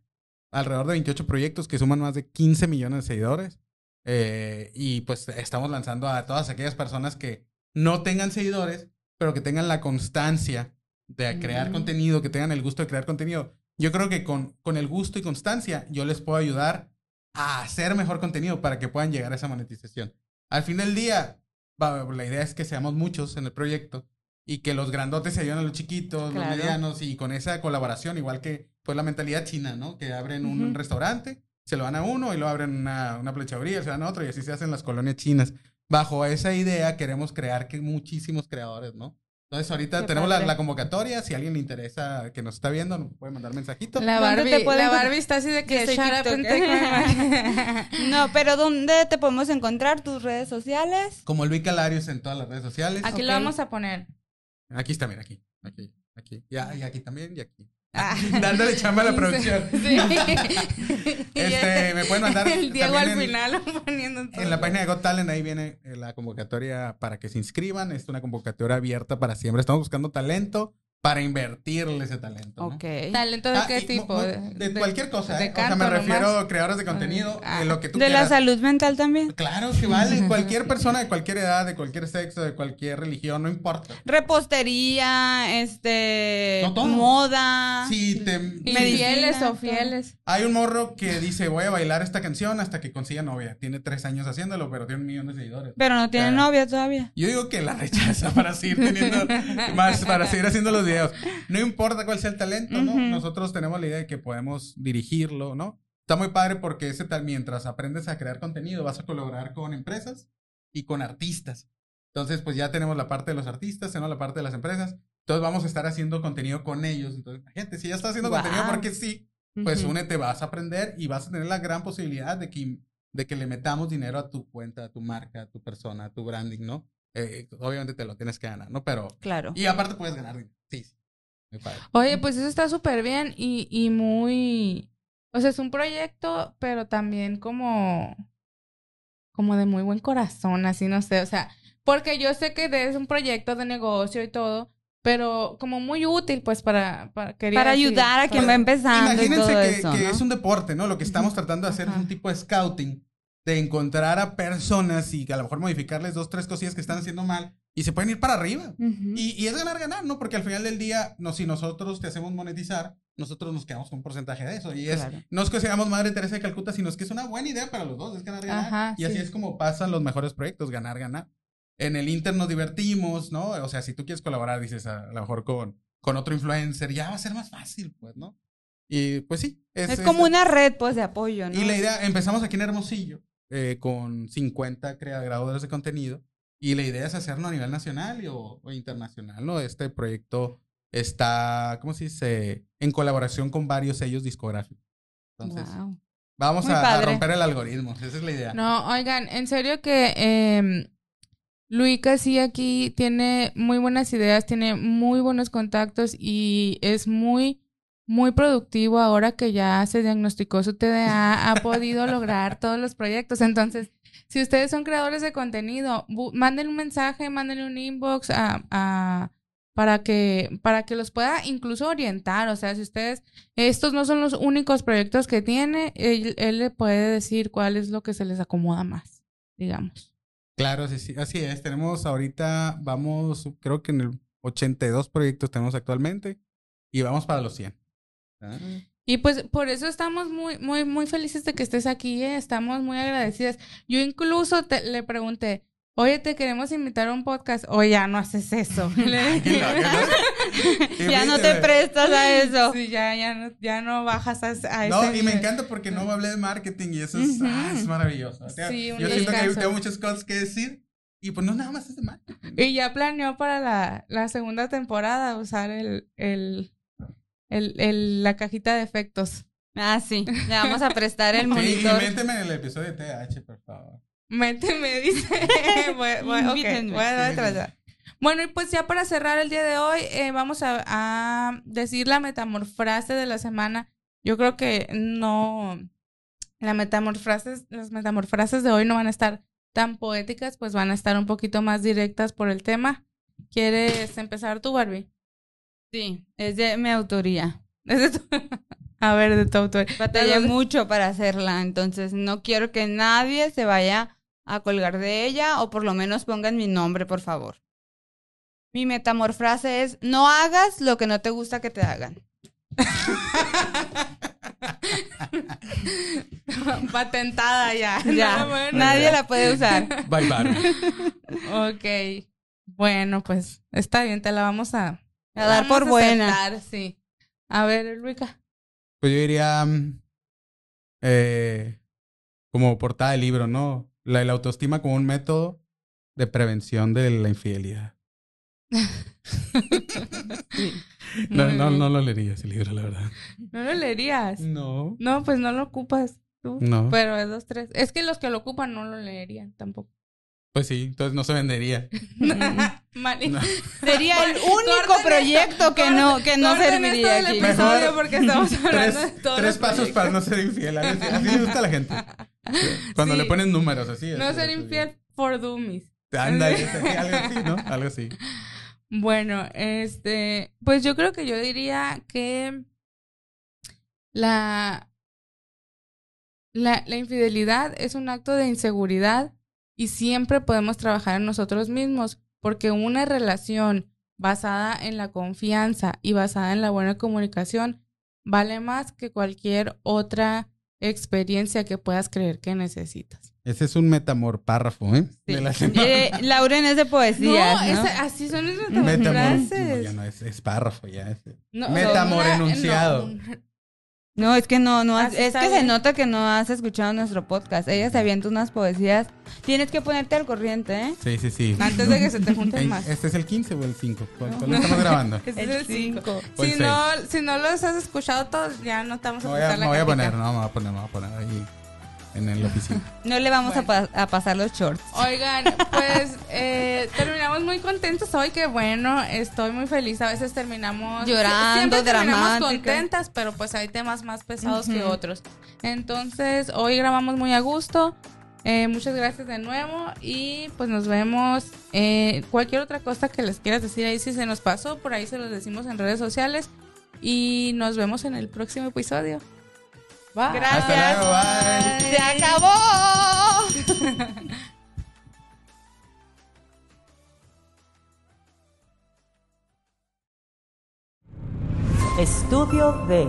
alrededor de 28 proyectos que suman más de 15 millones de seguidores. Eh, y pues estamos lanzando a todas aquellas personas que no tengan seguidores, pero que tengan la constancia de crear mm. contenido, que tengan el gusto de crear contenido. Yo creo que con, con el gusto y constancia yo les puedo ayudar a hacer mejor contenido para que puedan llegar a esa monetización. Al fin del día, la idea es que seamos muchos en el proyecto y que los grandotes se ayuden a los chiquitos, los medianos y con esa colaboración, igual que pues la mentalidad china, ¿no? Que abren un restaurante, se lo dan a uno y lo abren una, una plechaduría, se dan a otro y así se hacen las colonias chinas. Bajo esa idea queremos crear que muchísimos creadores, ¿no? Entonces ahorita tenemos la, convocatoria, si a alguien le interesa que nos está viendo, nos puede mandar mensajito. La Barbie, la Barbie está así de que No, pero ¿dónde te podemos encontrar? ¿Tus redes sociales? Como Luis Calarios en todas las redes sociales. Aquí lo vamos a poner. Aquí está, mira, aquí, aquí, aquí. y aquí también y aquí. Ah. Dándole chamba a la producción. Sí. este, me pueden mandar. El Diego al final poniendo En la página de Got Talent, ahí viene eh, la convocatoria para que se inscriban. Es una convocatoria abierta para siempre. Estamos buscando talento para invertirle ese talento. ¿no? Ok. ¿Talento de ah, qué tipo? De, cualquier cosa. ¿eh? o sea, me refiero a creadores de contenido, de ah. lo que tú ¿De la salud mental también? Claro, que vale. cualquier persona de cualquier edad, de cualquier sexo, de cualquier religión, no importa. Repostería, este. Moda. Sí, te. Fieles o fieles. Hay un morro que dice: Voy a bailar esta canción hasta que consiga novia. Tiene tres años haciéndolo, pero tiene un millón de seguidores. Pero no tiene novia todavía. Yo digo que la rechaza para seguir teniendo más, para seguir haciendo los no importa cuál sea el talento, ¿no? Nosotros tenemos la idea de que podemos dirigirlo, ¿no? Está muy padre porque ese tal, mientras aprendes a crear contenido, vas a colaborar con empresas y con artistas. Entonces, pues ya tenemos la parte de los artistas, tenemos la parte de las empresas. Entonces vamos a estar haciendo contenido con ellos. Entonces, gente, si ya estás haciendo contenido porque sí, pues únete, vas a aprender y vas a tener la gran posibilidad de que, de que le metamos dinero a tu cuenta, a tu marca, a tu persona, a tu branding, ¿no? Eh, obviamente te lo tienes que ganar, ¿no? Pero. Claro. Y aparte puedes ganar dinero. Sí, Oye, pues eso está súper bien y, y muy... O sea, es un proyecto, pero también como... Como de muy buen corazón, así, no sé, o sea... Porque yo sé que es un proyecto de negocio y todo, pero como muy útil, pues, para... Para, para ayudar a quien va empezando y todo que, eso, que es un deporte, ¿no? Lo que estamos tratando de hacer es un tipo de scouting de encontrar a personas y que a lo mejor modificarles dos, tres cosillas que están haciendo mal y se pueden ir para arriba. y, y, es ganar, ganar, ¿no? Porque al final del día, no, si nosotros te hacemos monetizar, nosotros nos quedamos con un porcentaje de eso. Y es, no es que seamos Madre Teresa de Calcuta, sino es que es una buena idea para los dos, es ganar, ganar. y así es como pasan los mejores proyectos, ganar, ganar. En el Inter nos divertimos, ¿no? O sea, si tú quieres colaborar, dices, a, lo mejor con, con otro influencer, ya va a ser más fácil, pues, ¿no? Y pues sí. Es, como una red, pues, de apoyo, ¿no? Y la idea, empezamos aquí en Hermosillo eh, con 50 creadores de contenido y la idea es hacerlo a nivel nacional o, internacional, ¿no? Este proyecto está, ¿cómo se dice? En colaboración con varios sellos discográficos. Entonces, vamos a, romper el algoritmo, esa es la idea. No, oigan, en serio que eh, Luica sí aquí tiene muy buenas ideas, tiene muy buenos contactos y es muy muy productivo ahora que ya se diagnosticó su TDA, ha podido lograr todos los proyectos. Entonces, si ustedes son creadores de contenido, manden un mensaje, manden un inbox a, para que para que los pueda incluso orientar, o sea, si ustedes estos no son los únicos proyectos que tiene, él, él le puede decir cuál es lo que se les acomoda más, digamos. Claro, sí, sí, así es. Tenemos ahorita, vamos, creo que en el 82 proyectos tenemos actualmente y vamos para los 100. Y pues por eso estamos muy, muy, muy felices de que estés aquí, ¿eh? estamos muy agradecidas. Yo incluso te, le pregunté, oye, te queremos invitar a un podcast, o ya no haces eso. ya no te prestas a eso. Sí, ya, ya, no, ya no bajas a, a No, y me encanta porque no hablé de marketing y eso es, ah, es maravilloso. Sí, yo siento que tengo muchas cosas que decir. Y pues no nada más es de marketing. Y ya planeó para la, la segunda temporada usar el, el, el, el, la cajita de efectos. Ah, sí. Le vamos a prestar el monitor. Sí, méteme en el episodio de TH, por favor. Méteme, dice. bueno, bueno, okay. bueno, bueno, y pues ya para cerrar el día de hoy, eh, vamos a, a, decir la metamorfrase de la semana. Yo creo que no, la metamorfrases, las metamorfrases de hoy no van a estar tan poéticas, pues van a estar un poquito más directas por el tema. ¿Quieres empezar tú, Barbie? Sí, es de mi autoría. A ver, de tu autoría. Batallé mucho para hacerla, entonces no quiero que nadie se vaya a colgar de ella o por lo menos pongan mi nombre, por favor. Mi metamorfrase es, no hagas lo que no te gusta que te hagan. Patentada ya. Ya. Nadie la puede usar. Bye bye. ok. Bueno, pues está bien, te la vamos a, a dar por buena. sí. A ver, Luica. Pues yo diría eh, como portada del libro, ¿no? La, autoestima como un método de prevención de la infidelidad. no, no, no lo leería ese libro, la verdad. ¿No lo leerías? No. No, pues no lo ocupas tú. No. Pero es dos, tres. Es que los que lo ocupan no lo leerían tampoco. Pues sí, entonces no se vendería. Sería el único proyecto que no, que no serviría aquí. Mejor porque estamos hablando tres, de todo tres pasos para no ser infiel. Así, le gusta a la gente. Cuando le ponen números así. No ser infiel for dummies. Anda, algo así, ¿no? Algo así. Bueno, este, pues yo creo que yo diría que la, la, la infidelidad es un acto de inseguridad y siempre podemos trabajar en nosotros mismos, porque una relación basada en la confianza y basada en la buena comunicación vale más que cualquier otra experiencia que puedas creer que necesitas. Ese es un metamor párrafo, ¿eh? eh Lauren es de poesía. No, ¿no? así son esas metamor, ya no, es, párrafo, ya. Es, metamor enunciado. No, es que no, no, es que se nota que no has escuchado nuestro podcast. Ella se avienta unas poesías. Tienes que ponerte al corriente, ¿eh? Sí, sí, sí. Antes de que se te junten más. ¿Este es el 15 o el 5? ¿Cuál, estamos grabando? Este es el 5. Si no, si no los has escuchado todos, ya no estamos a me voy a, me voy a poner, no, me voy a poner, me voy a poner ahí en la oficina. No le vamos a, pasar los shorts. Oigan, pues eh, terminamos muy contentos hoy, que bueno, estoy muy feliz. A veces terminamos llorando, siempre terminamos contentas, pero pues hay temas más pesados que otros. Entonces, hoy grabamos muy a gusto. Eh, muchas gracias de nuevo y pues nos vemos. Eh, cualquier otra cosa que les quieras decir ahí, si se nos pasó, por ahí se los decimos en redes sociales. Y nos vemos en el próximo episodio. Gracias. Se acabó. Estudio B.